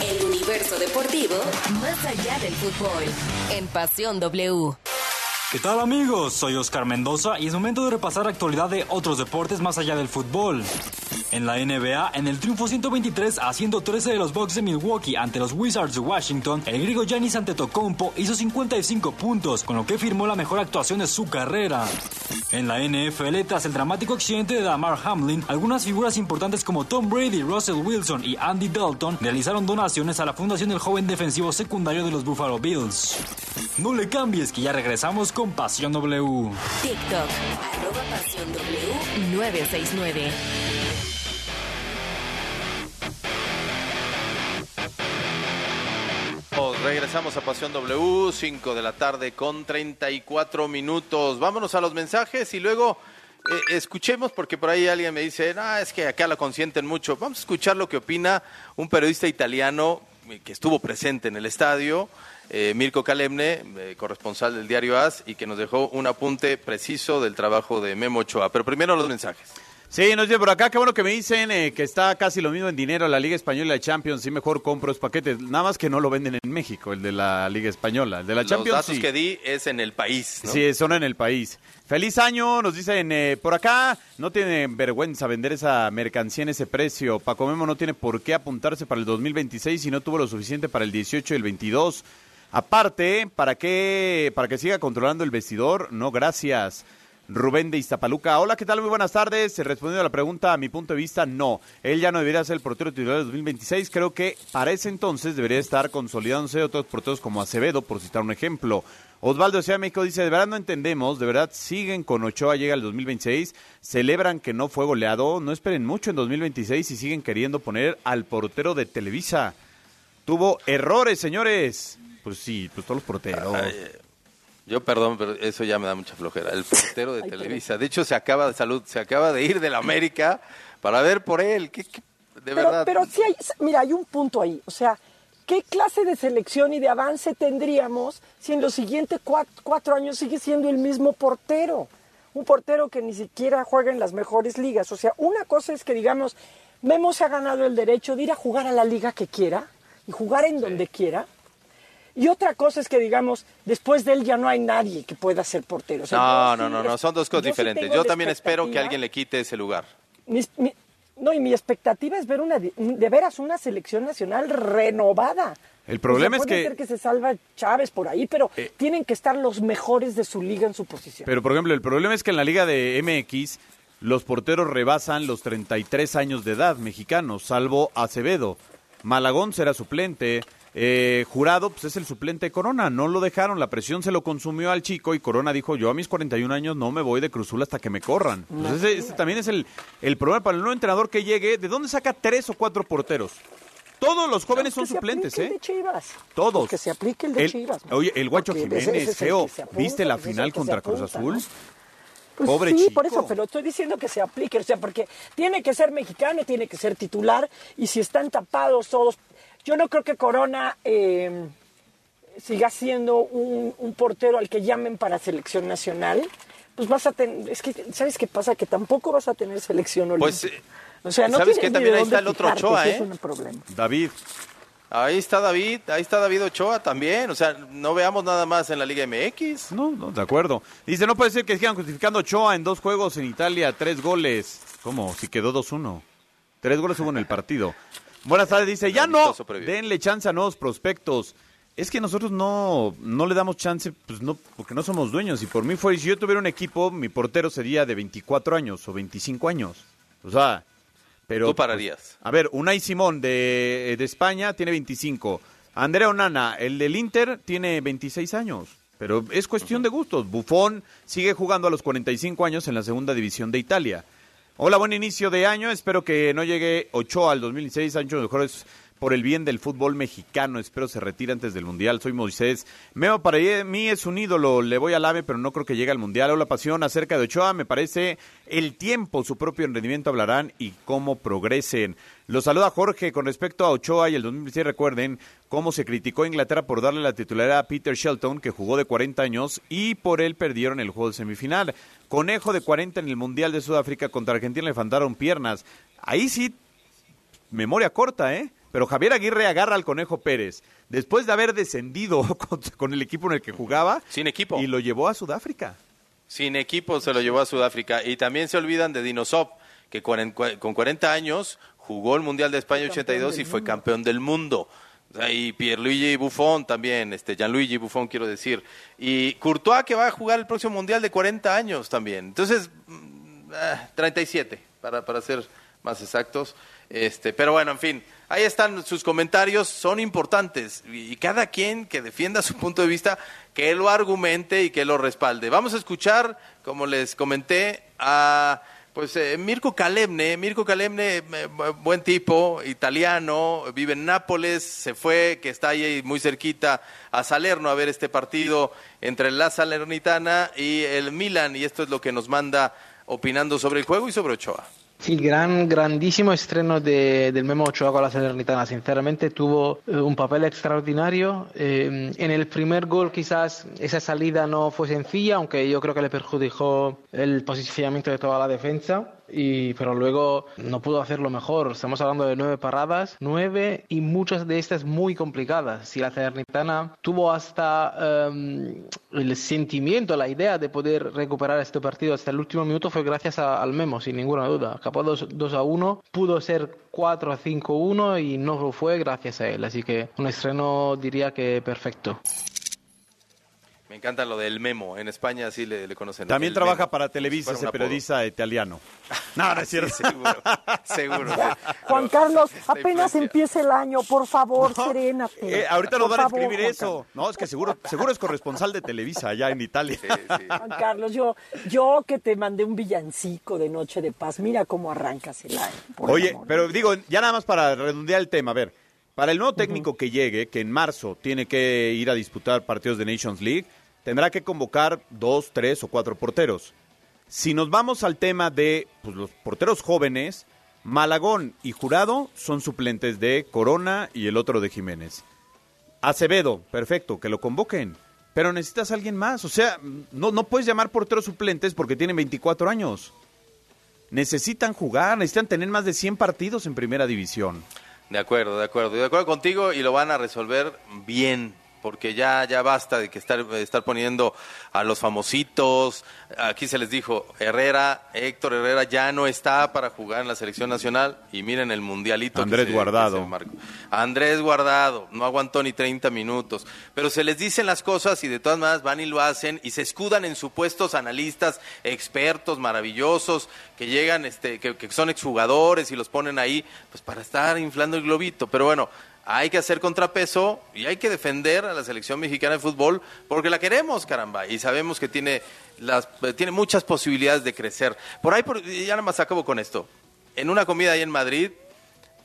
El universo deportivo más allá del fútbol. En Pasión W. ¿Qué tal amigos? Soy Oscar Mendoza y es momento de repasar la actualidad de otros deportes más allá del fútbol. En la NBA, en el triunfo 123 a 113 de los Bucks de Milwaukee ante los Wizards de Washington, el griego Giannis Antetokounmpo hizo 55 puntos, con lo que firmó la mejor actuación de su carrera. En la NFL, tras el dramático accidente de Damar Hamlin, algunas figuras importantes como Tom Brady, Russell Wilson y Andy Dalton realizaron donaciones a la fundación del joven defensivo secundario de los Buffalo Bills. No le cambies que ya regresamos con Pasión W. TikTok, arroba Pasión W 969. Regresamos a Pasión W, 5 de la tarde con 34 minutos. Vámonos a los mensajes y luego eh, escuchemos, porque por ahí alguien me dice, no, es que acá la consienten mucho. Vamos a escuchar lo que opina un periodista italiano que estuvo presente en el estadio, eh, Mirko Kalemne, eh, corresponsal del diario AS, y que nos dejó un apunte preciso del trabajo de Memo Ochoa. Pero primero los mensajes. Sí, nos dice por acá, qué bueno que me dicen eh, que está casi lo mismo en dinero la Liga Española y la Champions, sí mejor compro los paquetes, nada más que no lo venden en México, el de la Liga Española, el de la Champions Los datos sí. que di es en el país. ¿no? Sí, son en el país. Feliz año, nos dicen eh, por acá. No tienen vergüenza vender esa mercancía en ese precio. Paco Memo no tiene por qué apuntarse para el 2026 si no tuvo lo suficiente para el 18 y el 22. Aparte, ¿para qué? Para que siga controlando el vestidor. No, gracias. Rubén de Iztapaluca. Hola, ¿qué tal? Muy buenas tardes. Respondiendo a la pregunta, a mi punto de vista, no. Él ya no debería ser el portero titular del 2026. Creo que para ese entonces debería estar consolidándose otros porteros como Acevedo, por citar un ejemplo. Osvaldo de Ciudad de México dice, de verdad no entendemos, de verdad siguen con Ochoa, llega el 2026, celebran que no fue goleado, no esperen mucho en 2026 y siguen queriendo poner al portero de Televisa. Tuvo errores, señores. Pues sí, pues todos los porteros. Ay, yo perdón, pero eso ya me da mucha flojera. El portero de Televisa. De hecho, se acaba de salud, se acaba de ir del América para ver por él. ¿Qué, qué- de pero, verdad. pero sí hay, mira, hay un punto ahí. O sea, ¿qué clase de selección y de avance tendríamos si en los siguientes cuatro, cuatro años sigue siendo el mismo portero? Un portero que ni siquiera juega en las mejores ligas. O sea, una cosa es que digamos, Memo se ha ganado el derecho de ir a jugar a la liga que quiera y jugar en donde quiera. Y otra cosa es que, digamos, después de él ya no hay nadie que pueda ser portero. O sea, No, no, sí no, no, son dos cosas yo diferentes. Yo también espero que alguien le quite ese lugar. mi- mi- no, y mi expectativa es ver una de, veras una selección nacional renovada. El problema O sea, es puede que- ser que se salva Chávez por ahí, pero tienen que estar los mejores de su liga en su posición. Pero, por ejemplo, el problema es que en la liga de MX los porteros rebasan los 33 años de edad mexicanos, salvo Acevedo. Malagón será suplente. Eh, Jurado, pues es el suplente de Corona. No lo dejaron, la presión se lo consumió al chico y Corona dijo, yo a mis 41 años no me voy de Cruzul hasta que me corran. Pues ese, ese también es el, el problema para el nuevo entrenador que llegue. ¿De dónde saca tres o cuatro porteros? Todos los jóvenes son suplentes, el ¿eh? de Chivas. Todos. Que se aplique el de El- Chivas. Oye, el Guacho Porque Jiménez, apunta, ¿Viste la final contra Cruz Azul? ¿no? Pues Pobre sí, chico. por eso, pero estoy diciendo que se aplique, o sea, porque tiene que ser mexicano, tiene que ser titular, y si están tapados todos, yo no creo que Corona eh, siga siendo un, un portero al que llamen para selección nacional, pues vas a tener, es que, ¿sabes qué pasa? Que tampoco vas a tener selección olímpica. Pues, eh, o sea, no ¿sabes ni También ahí está el otro fijarte, Ochoa, ¿eh? es un problema. David. Ahí está David, ahí está David Ochoa también. O sea, no veamos nada más en la Liga MX. No, no, de acuerdo. Dice, no puede ser que sigan justificando Ochoa en dos juegos en Italia, tres goles. ¿Cómo? Si quedó 2-1. Tres goles hubo en el partido. Buenas tardes, dice, ya no, denle chance a nuevos prospectos. Es que nosotros no, no le damos chance, pues no, porque no somos dueños. Y por mí fue, si yo tuviera un equipo, mi portero sería de 24 años o 25 años. O sea, pero... Tú pararías. A ver, Unai Simón de, de España tiene 25. Andrea Onana, el del Inter, tiene 26 años. Pero es cuestión de gustos. Buffon sigue jugando a los 45 años en la segunda división de Italia. Hola, buen inicio de año. Espero que no llegue Ochoa al 2016. Ancho mejor es por el bien del fútbol mexicano. Espero se retire antes del Mundial. Soy Moisés. Meo para mí es un ídolo. Le voy al AVE, pero no creo que llegue al Mundial. Hola, pasión acerca de Ochoa. Me parece el tiempo, su propio rendimiento hablarán y cómo progresen. Los saluda Jorge con respecto a Ochoa y el 2016. Recuerden cómo se criticó a Inglaterra por darle la titularidad a Peter Shelton, que jugó de 40 años y por él perdieron el juego de semifinal. Conejo de 40 en el Mundial de Sudáfrica contra Argentina le faltaron piernas. Ahí sí, memoria corta, ¿eh? Pero Javier Aguirre agarra al Conejo Pérez después de haber descendido [laughs] con, con el equipo en el que jugaba. Sin equipo. Y lo llevó a Sudáfrica. Sin equipo se lo llevó a Sudáfrica. Y también se olvidan de Dinosov, que cua- con 40 años jugó el Mundial de España 82 y fue campeón del mundo. Y Pierluigi Buffon también, este Gianluigi Buffon quiero decir. Y Courtois que va a jugar el próximo Mundial de 40 años también. Entonces, mm, ah, 37 para, para ser más exactos. Este, pero bueno, en fin, ahí están sus comentarios, son importantes y cada quien que defienda su punto de vista, que lo argumente y que lo respalde. Vamos a escuchar, como les comenté, a pues eh, Mirko Kalemne, Mirko Kalemne, eh, bu- buen tipo, italiano, vive en Nápoles, se fue, que está ahí muy cerquita a Salerno a ver este partido entre la Salernitana y el Milan, y esto es lo que nos manda opinando sobre el juego y sobre Ochoa. Sí, gran, grandísimo estreno de, del Memo Ochoa con la Salernitana. Sinceramente tuvo eh, un papel extraordinario. Eh, en el primer gol quizás esa salida no fue sencilla, aunque yo creo que le perjudicó el posicionamiento de toda la defensa y, pero luego no pudo hacerlo mejor. Estamos hablando de nueve paradas, nueve y muchas de estas muy complicadas. Si la Salernitana tuvo hasta um, el sentimiento, la idea de poder recuperar este partido hasta el último minuto fue gracias a, al Memo, sin ninguna duda. Acabó 2, 2 a 1, pudo ser 4 a 5 1 y no lo fue gracias a él. Así que un estreno diría que perfecto. Me encanta lo del memo. En España sí le, le conocen. También el trabaja memo. para Televisa, ese periodista italiano. [laughs] No, no es cierto. Sí, seguro, seguro. sí. Juan Carlos, apenas empieza el año, por favor, serénate. Eh, ahorita nos van a favor, escribir Juan eso. No, es que seguro, seguro es corresponsal de Televisa allá en Italia. Juan Carlos, yo, yo que te mandé un villancico de Noche de Paz, mira cómo arrancas el año. Oye, amor. pero digo, ya nada más para redondear el tema, a ver, para el nuevo técnico que llegue, que en marzo tiene que ir a disputar partidos de Nations League, tendrá que convocar dos, tres o cuatro porteros. Si nos vamos al tema de pues, los porteros jóvenes, Malagón y Jurado son suplentes de Corona y el otro de Jiménez. Acevedo, perfecto, que lo convoquen. Pero necesitas a alguien más. O sea, no, no puedes llamar porteros suplentes porque tienen 24 años. Necesitan jugar, necesitan tener más de 100 partidos en primera división. De acuerdo, de acuerdo. De acuerdo contigo y lo van a resolver bien. Porque ya, ya basta de que estar, estar poniendo a los famositos. Aquí se les dijo, Herrera, Héctor Herrera ya no está para jugar en la selección nacional. Y miren el mundialito. que Andrés se- Guardado. que se marcó. Andrés Guardado, no aguantó ni 30 minutos. Pero se les dicen las cosas y de todas maneras van y lo hacen y se escudan en supuestos analistas, expertos maravillosos, que llegan, este, que, que son exjugadores y los ponen ahí, pues para estar inflando el globito. Pero bueno, hay que hacer contrapeso y hay que defender a la selección mexicana de fútbol porque la queremos, caramba, y sabemos que tiene, las, tiene muchas posibilidades de crecer. Por ahí, por, ya nada más acabo con esto. En una comida ahí en Madrid,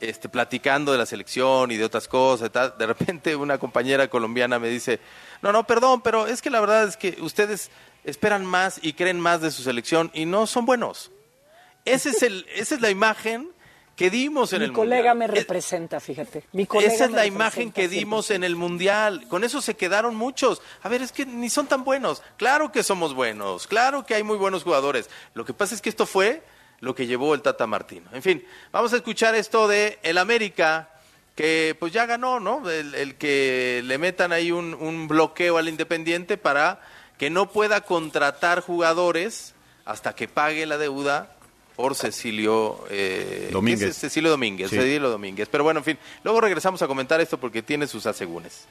este, platicando de la selección y de otras cosas tal, de repente una compañera colombiana me dice, no, no, perdón, pero es que la verdad es que ustedes esperan más y creen más de su selección y no son buenos. Ese es el, esa es la imagen que dimos en Mi el colega Mundial. me representa, fíjate. Mi colega Esa es la imagen que siempre. dimos en el Mundial. Con eso se quedaron muchos. A ver, es que ni son tan buenos. Claro que somos buenos. Claro que hay muy buenos jugadores. Lo que pasa es que esto fue lo que llevó el Tata Martino. En fin, vamos a escuchar esto de el América, que pues ya ganó, ¿no? El, el que le metan ahí un, un bloqueo al Independiente para que no pueda contratar jugadores hasta que pague la deuda por Cecilio eh, Domínguez. Cecilio Domínguez, Sí. Cecilio Domínguez. Pero bueno, en fin, luego regresamos a comentar esto porque tiene sus asegúnes.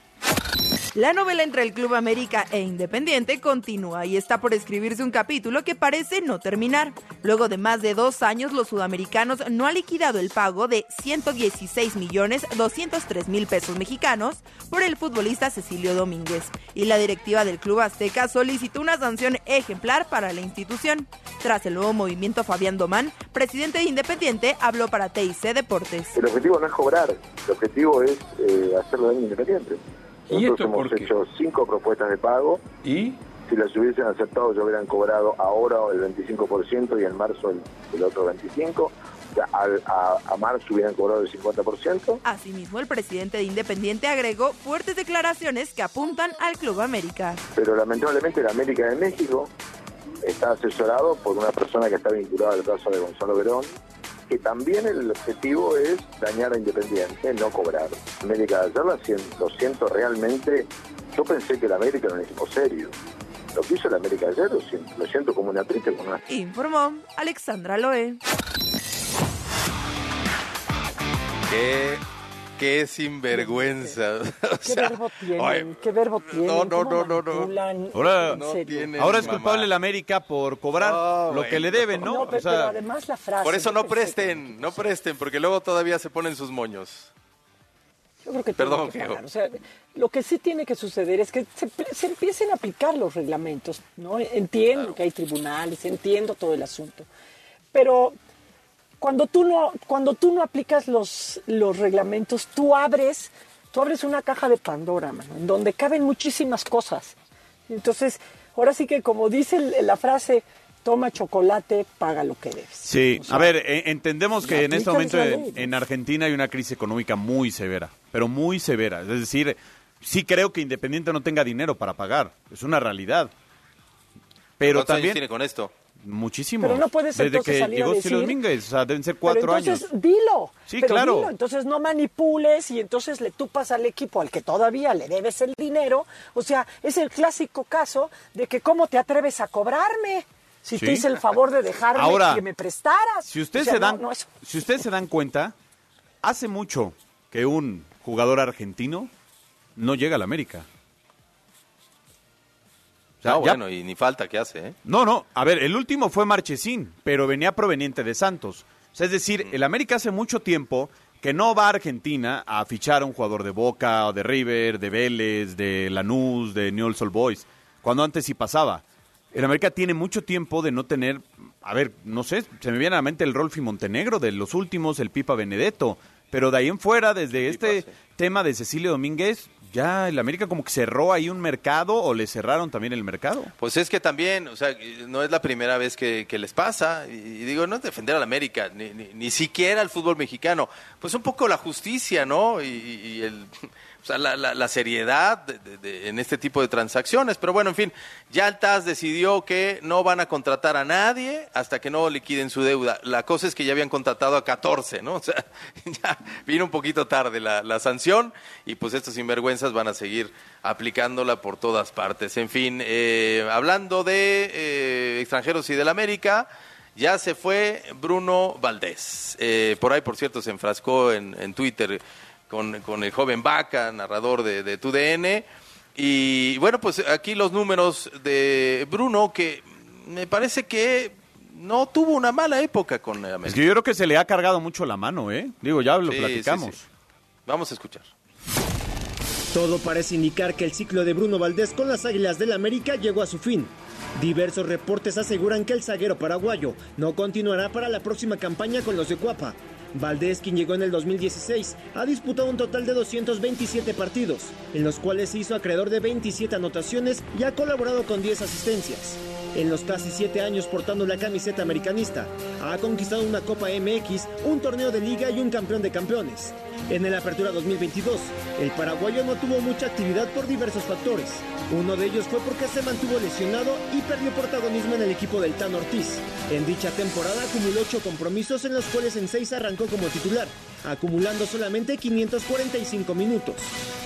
La novela entre el Club América e Independiente continúa y está por escribirse un capítulo que parece no terminar. Luego de más de dos años, los sudamericanos no han liquidado el pago de 116 millones 203 mil pesos mexicanos por el futbolista Cecilio Domínguez. Y la directiva del Club Azteca solicitó una sanción ejemplar para la institución. Tras el nuevo movimiento, Fabián Presidente de Independiente, habló para TIC Deportes. El objetivo no es cobrar, el objetivo es eh, hacerlo daño independiente. ¿Y Nosotros esto por hemos qué? hecho cinco propuestas de pago. ¿Y? Si las hubiesen aceptado, ya hubieran cobrado ahora el 25% y en marzo el, el otro 25%. O sea, al- a, a marzo hubieran cobrado el 50%. Asimismo, el presidente de Independiente agregó fuertes declaraciones que apuntan al Club América. Pero lamentablemente la América de México está asesorado por una persona que está vinculada al caso de Gonzalo Verón, que también el objetivo es dañar a Independiente, no cobrar. América de ayer, la sien- lo siento realmente, yo pensé que la América era un equipo serio. Lo que hizo la América de ayer lo siento, lo siento como una triste, como una Informó Alexandra Loe. Qué, qué sinvergüenza. [laughs] O ¿Qué sea, verbo tienen? ¿Qué verbo tienen? no, no, ¿Cómo no, no, no. Ahora, es culpable la América por cobrar lo bueno. que le deben, ¿no? No, O pero, sea, pero además la frase. Por eso no presten, no presten, porque luego todavía se ponen sus moños. Yo creo que Perdón, tiene que. O sea, lo que sí tiene que suceder es que se, se empiecen a aplicar los reglamentos. ¿no? Entiendo que hay tribunales, entiendo todo el asunto. Pero cuando tú no, cuando tú no aplicas los, los reglamentos, tú abres, tú abres una caja de Pandora, mano, en donde caben muchísimas cosas. Entonces, ahora sí que como dice la frase, toma chocolate, paga lo que debes. Sí, a ver, eh, entendemos que en este momento en, Argentina hay una crisis económica muy severa, pero muy severa. Es decir, sí creo que Independiente no tenga dinero para pagar, es una realidad. Pero ¿Cuántos años también tiene con esto? Muchísimo. Pero no puedes Desde entonces que salir a llegó decir- Ciro Domínguez, o sea, deben ser Pero cuatro entonces, años. dilo. Sí, pero claro. dilo. Entonces no manipules y entonces le tupas al equipo al que todavía le debes el dinero. O sea, es el clásico caso de que cómo te atreves a cobrarme si Sí. te hice el favor de dejarme Ahora, que me prestaras. Si ustedes O sea, se dan, no, no es- si ustedes se dan cuenta, hace mucho que un jugador argentino no llega a la América. Sea, bueno, y ni falta que hace, ¿eh? No, no, a ver, el último fue Marchesín, pero venía proveniente de Santos. O sea, es decir, el América hace mucho tiempo que no va a Argentina a fichar a un jugador de Boca, o de River, de Vélez, de Lanús, de Newell's Old Boys, cuando antes sí pasaba. El América tiene mucho tiempo de no tener, a ver, no sé, se me viene a la mente el Rolfi Montenegro de los últimos, el Pipa Benedetto, pero de ahí en fuera, desde este tema de Cecilio Domínguez, ya el América como que cerró ahí un mercado o le cerraron también el mercado. Pues es que también, o sea, no es la primera vez que, les pasa, y, digo, no es defender a la América, ni, ni, ni siquiera al fútbol mexicano, pues un poco la justicia, ¿no? Y el, o sea, la, seriedad de- de- en este tipo de transacciones, pero bueno, en fin, ya el TAS decidió que no van a contratar a nadie hasta que no liquiden su deuda. La cosa es que ya habían contratado a 14, ¿no? [laughs] O sea, ya vino un poquito tarde la, sanción y pues estos sinvergüenzas van a seguir aplicándola por todas partes. En fin, eh, hablando de eh, extranjeros y del América, ya se fue Bruno Valdés. Eh, por ahí, por cierto, se enfrascó en, en Twitter con, con el joven Vaca, narrador de, de TUDN. Y bueno, pues aquí los números de Bruno, que me parece que no tuvo una mala época con América. Es que yo creo que se le ha cargado mucho la mano, ¿eh? Digo, ya lo Sí, platicamos. sí, sí. Vamos a escuchar. Todo parece indicar que el ciclo de Bruno Valdés con las Águilas del América llegó a su fin. Diversos reportes aseguran que el zaguero paraguayo no continuará para la próxima campaña con los de Cuapa. Valdés, quien llegó en el 2016, ha disputado un total de 227 partidos, en los cuales se hizo acreedor de 27 anotaciones y ha colaborado con 10 asistencias. En los casi 7 años portando la camiseta americanista, ha conquistado una Copa MX, un torneo de liga y un campeón de campeones. En el Apertura 2022, el paraguayo no tuvo mucha actividad por diversos factores. Uno de ellos fue porque se mantuvo lesionado y perdió protagonismo en el equipo del Tan Ortiz. En dicha temporada acumuló 8 compromisos en los cuales en 6 arrancó como titular, acumulando solamente 545 minutos.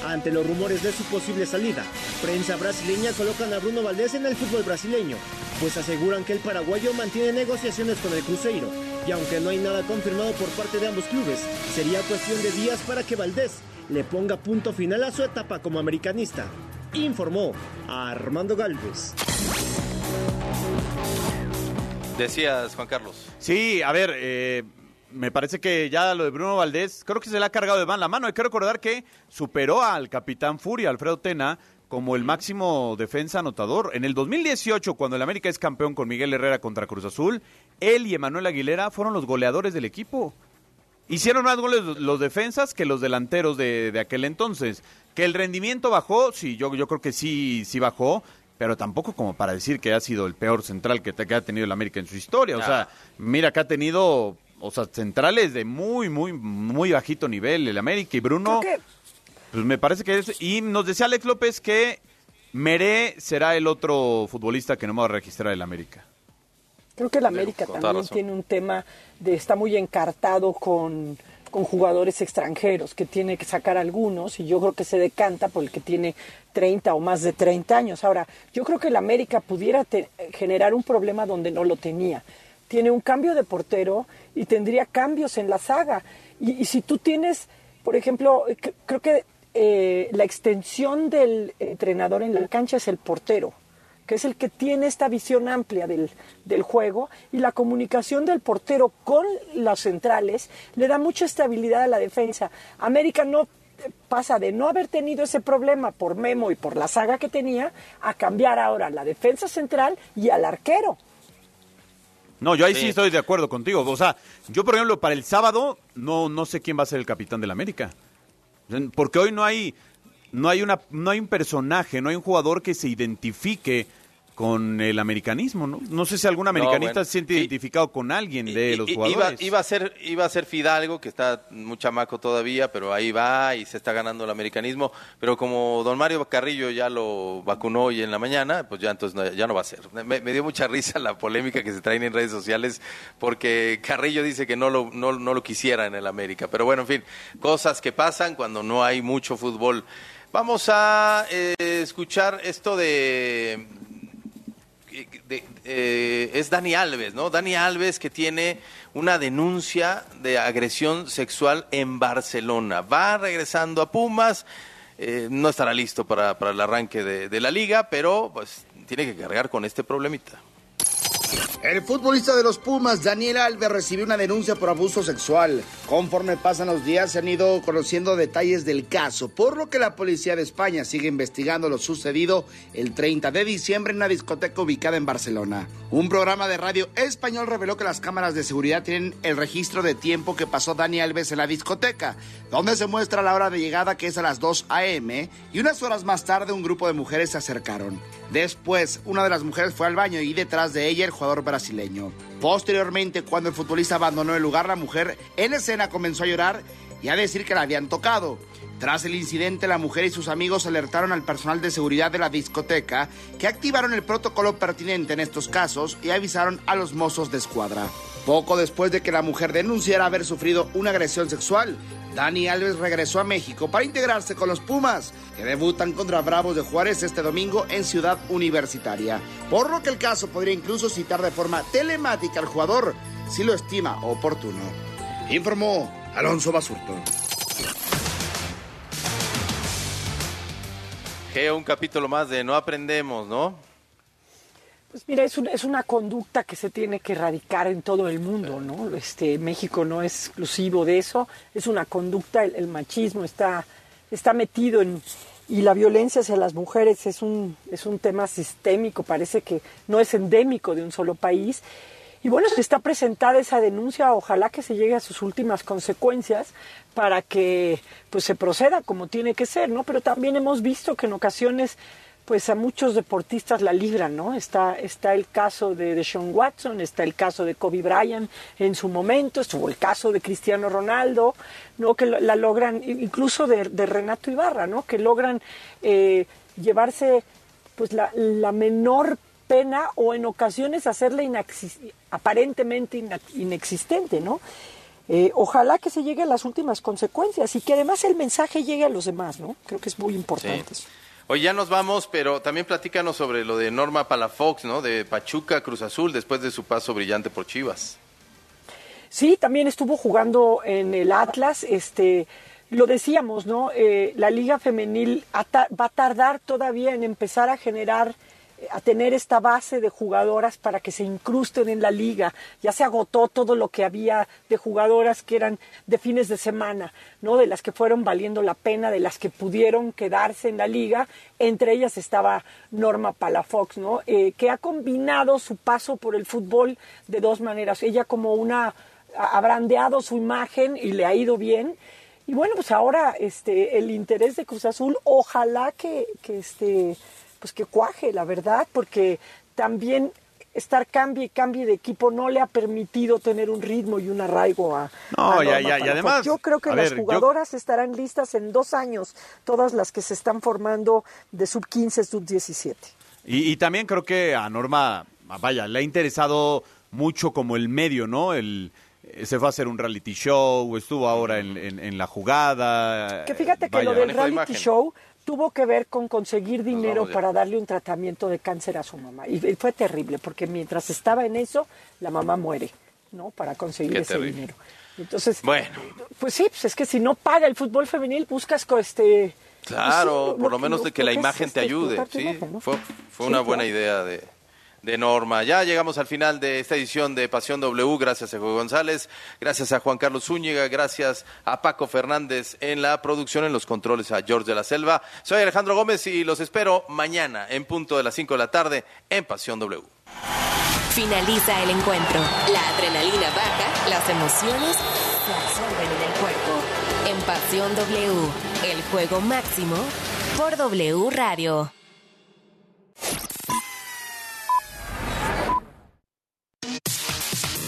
Ante los rumores de su posible salida, prensa brasileña colocan a Bruno Valdés en el fútbol brasileño, pues aseguran que el paraguayo mantiene negociaciones con el Cruzeiro, y aunque no hay nada confirmado por parte de ambos clubes, sería cuestión de días para que Valdés le ponga punto final a su etapa como americanista. Informó Armando Galvez. Decías, Juan Carlos. Sí, a ver, eh, me parece que ya lo de Bruno Valdés, creo que se le ha cargado de van la mano. Hay que recordar que superó al capitán Furia, Alfredo Tena, como el máximo defensa anotador. En el 2018, cuando el América es campeón con Miguel Herrera contra Cruz Azul, él y Emanuel Aguilera fueron los goleadores del equipo. Hicieron más goles los- defensas que los delanteros de, de aquel entonces. Que el rendimiento bajó, sí, yo, yo creo que sí, sí bajó, pero tampoco como para decir que ha sido el peor central que, te- que ha tenido el América en su historia. O sea, mira que ha tenido, o sea, centrales de muy, muy, muy bajito nivel el América y Bruno. Creo que- Pues me parece que es. Y nos decía Alex López que Meré será el otro futbolista que no va a registrar el América. Creo que el América también tiene un tema de está muy encartado con, con jugadores extranjeros, que tiene que sacar algunos, y yo creo que se decanta por el que tiene 30 o más de 30 años. Ahora, yo creo que el América pudiera te- generar un problema donde no lo tenía. Tiene un cambio de portero y tendría cambios en la saga. Y, y si tú tienes, por ejemplo, cre- creo que eh, la extensión del entrenador en la cancha es el portero que es el que tiene esta visión amplia del, del juego, y la comunicación del portero con los centrales le da mucha estabilidad a la defensa. América no eh, pasa de no haber tenido ese problema por Memo y por la saga que tenía, a cambiar ahora la defensa central y al arquero. No, yo ahí sí. Sí. estoy de acuerdo contigo. O sea, yo por ejemplo para el sábado no no sé quién va a ser el capitán del América. Porque hoy no hay no hay una no hay un personaje, no hay un jugador que se identifique con el americanismo, ¿no? No sé si algún americanista bueno. se siente identificado con alguien de los jugadores. Iba, iba a ser, iba a ser Fidalgo, que está muy chamaco todavía, pero ahí va y se está ganando el americanismo. Pero como don Mario Carrillo ya lo vacunó hoy en la mañana, pues ya entonces no- ya no va a ser. Me, me dio mucha risa la polémica que se traen en redes sociales porque Carrillo dice que no lo, no, no lo quisiera en el América. Pero bueno, en fin, cosas que pasan cuando no hay mucho fútbol. Vamos a eh, escuchar esto de eh, es Dani Alves, ¿no? Dani Alves que tiene una denuncia de agresión sexual en Barcelona. Va regresando a Pumas, eh, no estará listo para, para el arranque de, de la liga, pero pues tiene que cargar con este problemita. El futbolista de los Pumas, Daniel Alves, recibió una denuncia por abuso sexual. Conforme pasan los días, se han ido conociendo detalles del caso, por lo que la policía de España sigue investigando lo sucedido el 30 de diciembre en una discoteca ubicada en Barcelona. Un programa de radio español reveló que las cámaras de seguridad tienen el registro de tiempo que pasó Dani Alves en la discoteca, donde se muestra la hora de llegada que es a las 2 a.m. y unas horas más tarde un grupo de mujeres se acercaron. Después, una de las mujeres fue al baño y detrás de ella el jugador brasileño. Posteriormente, cuando el futbolista abandonó el lugar, la mujer en escena comenzó a llorar y a decir que la habían tocado. Tras el incidente, la mujer y sus amigos alertaron al personal de seguridad de la discoteca, que activaron el protocolo pertinente en estos casos y avisaron a los mozos de escuadra. Poco después de que la mujer denunciara haber sufrido una agresión sexual, Dani Alves regresó a México para integrarse con los Pumas, que debutan contra Bravos de Juárez este domingo en Ciudad Universitaria. Por lo que el caso podría incluso citar de forma telemática al jugador, si lo estima oportuno. Informó Alonso Basurto. Geo, un capítulo más de No Aprendemos, ¿no? Pues mira, es, un- es una conducta que se tiene que erradicar en todo el mundo, ¿no? Este, México no es exclusivo de eso, es una conducta, el, el machismo está, está metido en... Y la violencia hacia las mujeres es un, es un tema sistémico, parece que no es endémico de un solo país. Y bueno, se está presentada esa denuncia, ojalá que se llegue a sus últimas consecuencias para que pues se proceda como tiene que ser, ¿no? Pero también hemos visto que en ocasiones pues a muchos deportistas la libran, ¿no? Está, está el caso de, de Sean Watson, está el caso de Kobe Bryant en su momento, estuvo el caso de Cristiano Ronaldo, ¿no? Que la logran, incluso de, de Renato Ibarra, ¿no? Que logran eh, llevarse pues la, la menor pena o en ocasiones hacerla inaxis- aparentemente inexistente, ¿no? Eh, ojalá que se llegue a las últimas consecuencias y que además el mensaje llegue a los demás, ¿no? Creo que es muy importante. eso. Hoy ya nos vamos, pero también platícanos sobre lo de Norma Palafox, ¿no? De Pachuca Cruz Azul después de su paso brillante por Chivas. Sí, también estuvo jugando en el Atlas. Este, lo decíamos, ¿no? Eh, la Liga Femenil va a tardar todavía en empezar a generar, a tener esta base de jugadoras para que se incrusten en la liga. Ya se agotó todo lo que había de jugadoras que eran de fines de semana, ¿no? De las que fueron valiendo la pena, de las que pudieron quedarse en la liga. Entre ellas estaba Norma Palafox, ¿no? Eh, que ha combinado su paso por el fútbol de dos maneras. Ella como una ha brandeado su imagen y le ha ido bien. Y bueno, pues ahora este el interés de Cruz Azul, ojalá que, que este pues que cuaje, la verdad, porque también estar cambie y cambie de equipo no le ha permitido tener un ritmo y un arraigo a, No, a ya, ya, y además, yo creo que las ver, yo- jugadoras estarán listas en dos años, todas las que se están formando de sub 15, sub 17. Y, y también creo que a Norma, vaya, le ha interesado mucho como el medio, ¿no? El, eh, se fue a hacer un reality show, estuvo ahora en, en- en la jugada. Que fíjate que vaya. lo del reality show tuvo que ver con conseguir dinero para darle un tratamiento de cáncer a su mamá. Y, fue terrible, porque mientras estaba en eso, la mamá muere, ¿no? Para conseguir Qué ese terrible. dinero. Entonces, Bueno, pues sí, pues es que si no paga el fútbol femenil, buscas este... claro, pues sí, por lo menos de que la es, imagen te este, ayude. Sí, imagen, ¿no? fue, fue Sí, una buena claro. idea de, de Norma. Ya llegamos al final de esta edición de Pasión W. Gracias a Juan González, gracias a Juan Carlos Zúñiga, gracias a Paco Fernández en la producción, en los controles, a George de la Selva. Soy Alejandro Gómez y los espero mañana en punto de las 5 de la tarde en Pasión W. Finaliza el encuentro. La adrenalina baja, las emociones se absorben en el cuerpo. En Pasión W, el juego máximo por W Radio.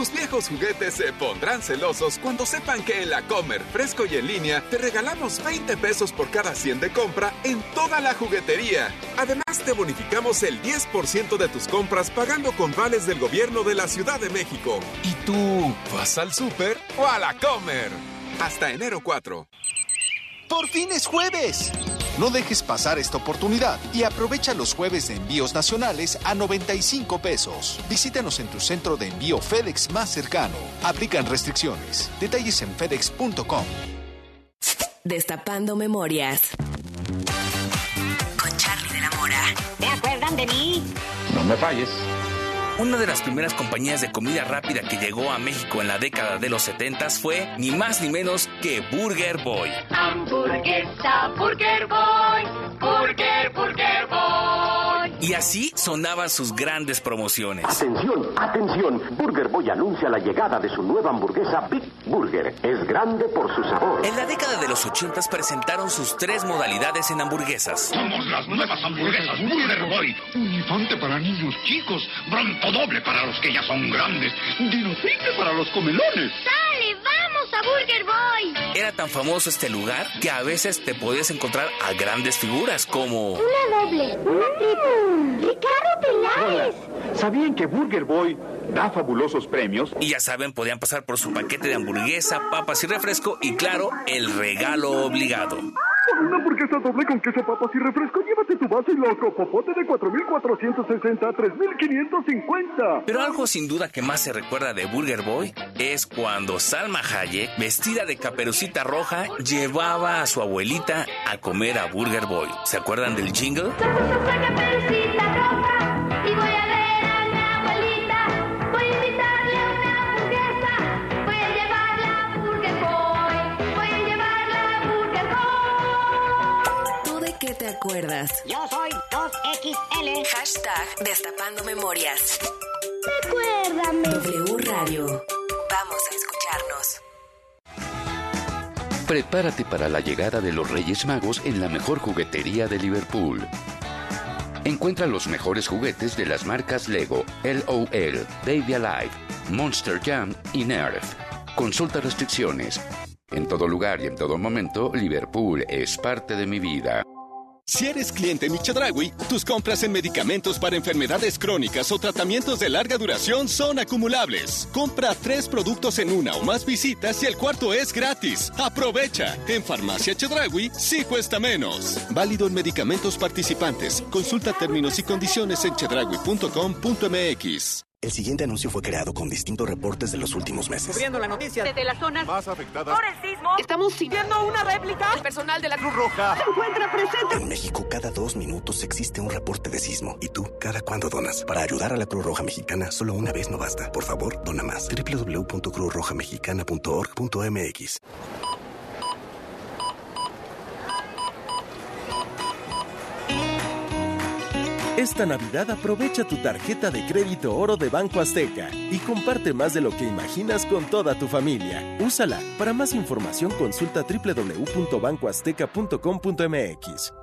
Tus viejos juguetes se pondrán celosos cuando sepan que en la Comer Fresco y en línea te regalamos 20 pesos por cada 100 de compra en toda la juguetería. Además, te bonificamos el 10% de tus compras pagando con vales del gobierno de la Ciudad de México. ¿Y tú vas al súper o a la Comer? Hasta enero 4. ¡Por fin es jueves! No dejes pasar esta oportunidad y aprovecha los jueves de envíos nacionales a 95 pesos. Visítanos en tu centro de envío FedEx más cercano. Aplican restricciones. Detalles en fedex.com. Destapando memorias. Con Charlie de la Mora. ¿Se acuerdan de mí? No me falles. Una de las primeras compañías de comida rápida que llegó a México en la década de los 70 fue ni más ni menos que Burger Boy. Hamburguesa, Burger Boy, Burger, Burger Boy. Y así sonaban sus grandes promociones. Atención, atención. Burger Boy anuncia la llegada de su nueva hamburguesa Big Burger. Es grande por su sabor. En la década de los 80 presentaron sus tres modalidades en hamburguesas. Somos las nuevas hamburguesas Burger Boy. Un infante para niños chicos, bronco doble para los que ya son grandes, dino triple para los comelones. ¡Sale, vamos a Burger Boy! Era tan famoso este lugar que a veces te podías encontrar a grandes figuras como... Una doble, una triple. ¡Ricardo Peláez! ¿Sabían que Burger Boy da fabulosos premios? Y ya saben, podían pasar por su paquete de hamburguesa, papas y refresco y claro, el regalo obligado. Por una hamburguesa doble con queso, papas y refresco, llévate tu vaso y loco popote de 4.460 a 3.550. Pero algo sin duda que más se recuerda de Burger Boy es cuando Salma Hayek, vestida de caperucita roja, llevaba a su abuelita a comer a Burger Boy. ¿Se acuerdan del jingle? Acuerdas? Yo soy 2XL. Hashtag Destapando Memorias. Recuérdame. W Radio. Vamos a escucharnos. Prepárate para la llegada de los Reyes Magos en la mejor juguetería de Liverpool. Encuentra los mejores juguetes de las marcas Lego, LOL, Baby Alive, Monster Jam y Nerf. Consulta restricciones. En todo lugar y en todo momento, Liverpool es parte de mi vida. Si eres cliente Michadragui, tus compras en medicamentos para enfermedades crónicas o tratamientos de larga duración son acumulables. Compra tres productos en una o más visitas y el cuarto es gratis. Aprovecha. En Farmacia Chedragui sí cuesta menos. Válido en medicamentos participantes. Consulta términos y condiciones en chedragui.com.mx. El siguiente anuncio fue creado con distintos reportes de los últimos meses. Cubriendo la noticia Desde las zonas Más afectadas. por el sismo. Estamos viendo una réplica. El personal de la Cruz Roja se encuentra presente. En México, cada dos minutos existe un reporte de sismo. ¿Y tú, cada cuándo donas? Para ayudar a la Cruz Roja Mexicana, solo una vez no basta. Por favor, dona más. www.cruzrojamexicana.org.mx Esta Navidad aprovecha tu tarjeta de crédito oro de Banco Azteca y comparte más de lo que imaginas con toda tu familia. Úsala. Para más información consulta www.bancoazteca.com.mx.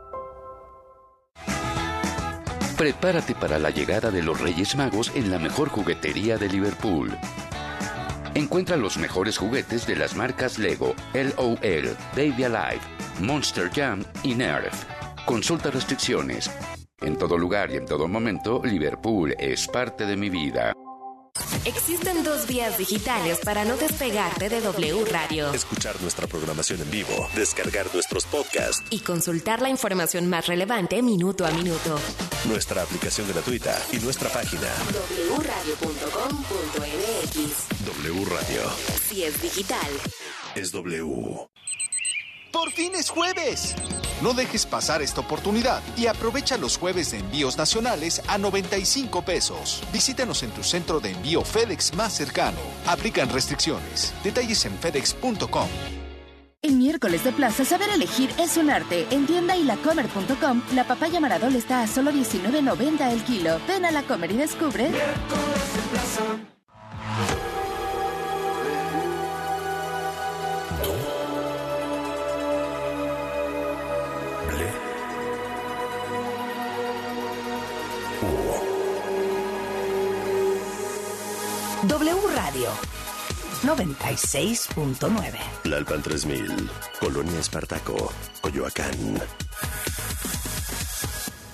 Prepárate para la llegada de los Reyes Magos en la mejor juguetería de Liverpool. Encuentra los mejores juguetes de las marcas Lego, LOL, Baby Alive, Monster Jam y Nerf. Consulta restricciones. En todo lugar y en todo momento, Liverpool es parte de mi vida. Existen dos vías digitales para no despegarte de W Radio Escuchar nuestra programación en vivo, descargar nuestros podcasts, y consultar la información más relevante minuto a minuto. nuestra aplicación gratuita y nuestra página wradio.com.mx W Radio. Si es digital. Es W. Por fin es jueves. No dejes pasar esta oportunidad y aprovecha los jueves de envíos nacionales a 95 pesos. Visítanos en tu centro de envío FedEx más cercano. Aplican restricciones. Detalles en fedex.com. En miércoles de plaza, saber elegir es un arte. En tienda y lacomer.com, la papaya maradol está a solo $19.90 el kilo. Ven a la comer y descubre. 96.9. Lalpan 3000, Colonia Espartaco, Coyoacán.